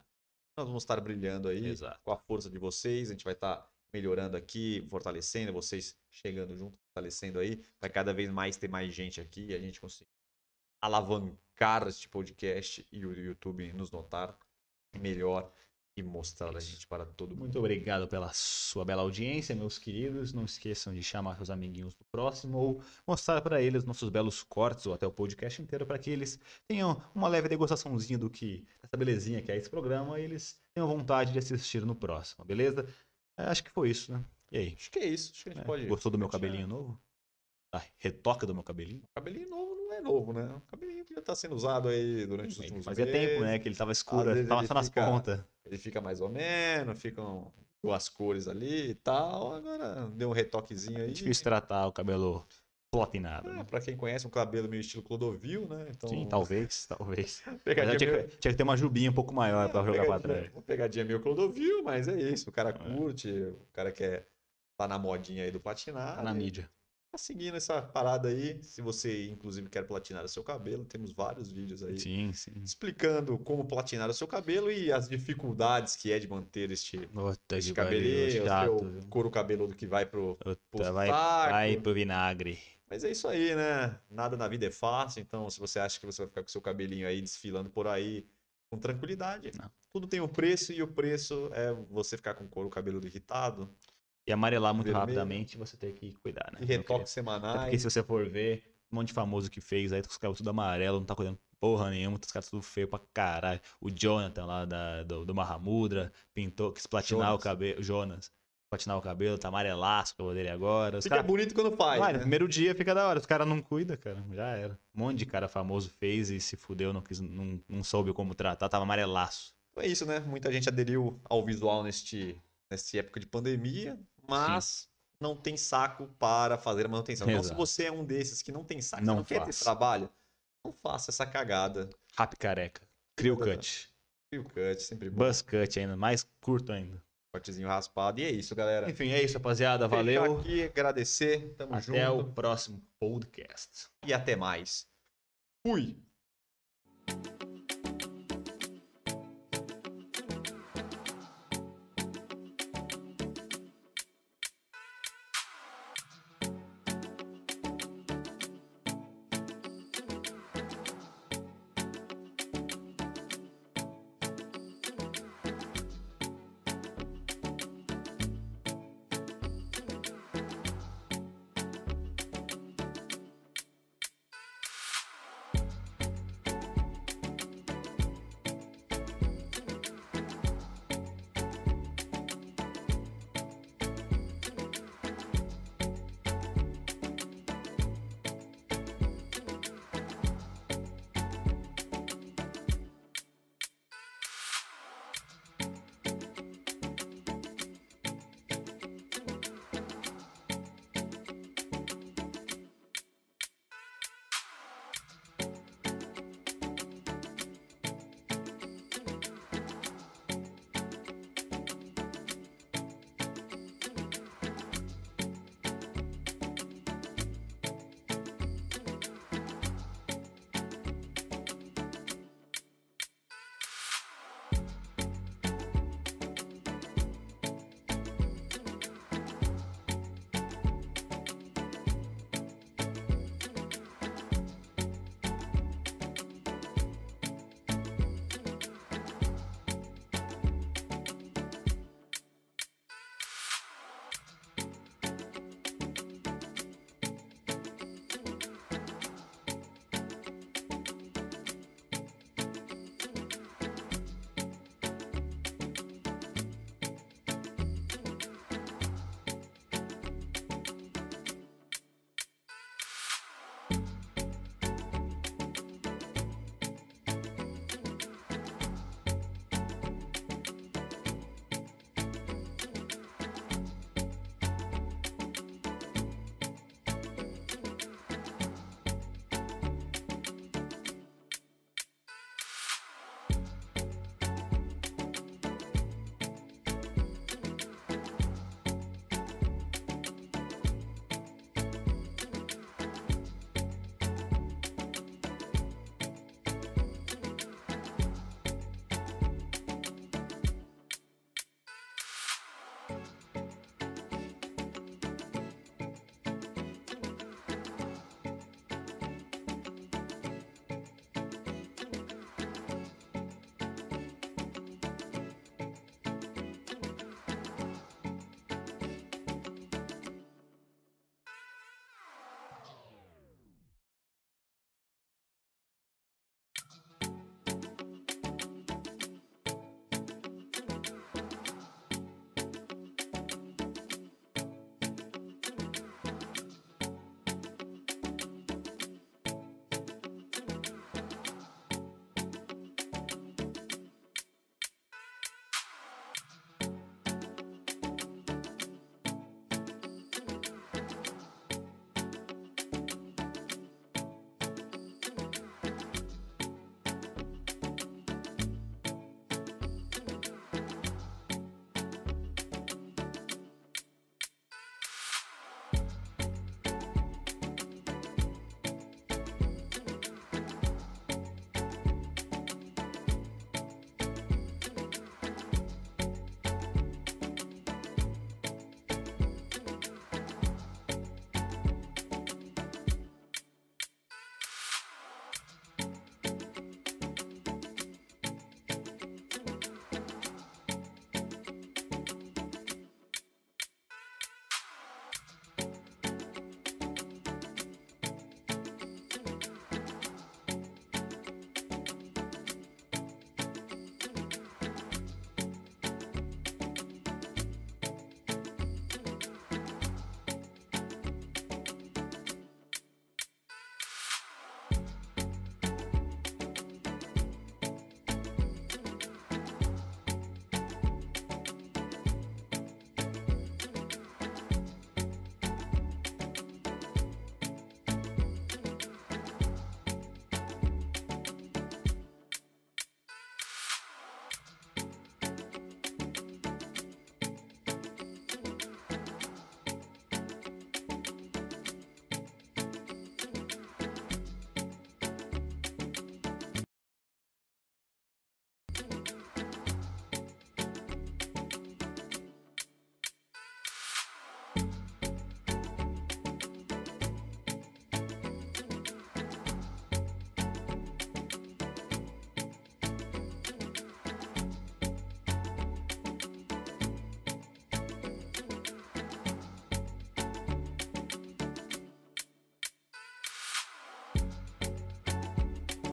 Nós vamos estar brilhando aí Exato. com a força de vocês. A gente vai estar melhorando aqui, fortalecendo, vocês chegando junto, fortalecendo aí. Vai cada vez mais ter mais gente aqui e a gente conseguir alavancar este podcast e o YouTube nos notar melhor e mostrar a gente para todo mundo. Muito obrigado pela sua bela audiência, meus queridos. Não esqueçam de chamar seus amiguinhos do próximo ou mostrar para eles nossos belos cortes ou até o podcast inteiro para que eles tenham uma leve degustaçãozinha do que essa belezinha que é esse programa e eles tenham vontade de assistir no próximo, beleza? É, acho que foi isso, né? E aí? Acho que é isso. Acho que a gente É, pode. Gostou do meu cabelinho novo? A retoca do meu cabelinho? Cabelinho novo não é novo, né? O cabelinho que já está sendo usado aí durante os últimos Fazia meses. tempo, né? Que ele tava escuro, vezes tava ele só nas fica- pontas. Ele fica mais ou menos, ficam duas cores ali e tal. Agora deu um retoquezinho aí. Difícil tratar o cabelo platinado. É, né? pra quem conhece, um cabelo meio estilo Clodovil, né? Então, Sim, talvez, talvez. (laughs) Tinha, meio... que, tinha que ter uma jubinha um pouco maior pra É, jogar pra trás. Uma pegadinha meio Clodovil, mas é isso. O cara curte, o cara quer tá na modinha aí do platinar. Tá na mídia. Tá seguindo essa parada aí. Se você, inclusive, quer platinar o seu cabelo, temos vários vídeos aí Sim, sim. explicando como platinar o seu cabelo e as dificuldades que é de manter este, Puta este cabelinho, o seu couro cabeludo que vai pro, pro Puta, vai, vai pro vinagre. Mas é isso aí, né? Nada na vida é fácil, então se você acha que você vai ficar com seu cabelinho aí desfilando por aí com tranquilidade, Não. tudo tem um preço e o preço é você ficar com o couro cabeludo irritado, E amarelar muito Vermelho. rapidamente, você tem que cuidar, né? E? Até semanais. porque se você for ver, um monte de famoso que fez, aí os caras tudo amarelo, não tá cuidando porra nenhuma, os caras tudo feio pra caralho. O Jonathan lá da, do, do Mahamudra pintou, quis platinar Jonas. o cabelo. Jonas. Platinar o cabelo, tá amarelaço o cabelo dele agora. Os Fica caras bonito quando faz. Vai, né? primeiro dia fica da hora. Os caras não cuidam, cara. Já era. Um monte de cara famoso fez e se fudeu, não, quis, não, não soube como tratar, tava amarelaço. Então é isso, né? Muita gente aderiu ao visual neste, nesta época de pandemia, mas não tem saco para fazer a manutenção. Então, se Exato. você é um desses que não tem saco, Não não, quer ter trabalho, não faça essa cagada. Rap careca. Crew cut. E o cut, sempre bom. Buzz cut ainda, mais curto ainda. Cortezinho raspado. E é isso, galera. Enfim, é isso, rapaziada. Valeu. aqui, agradecer. Tamo Até junto. o próximo podcast. E até mais. Fui.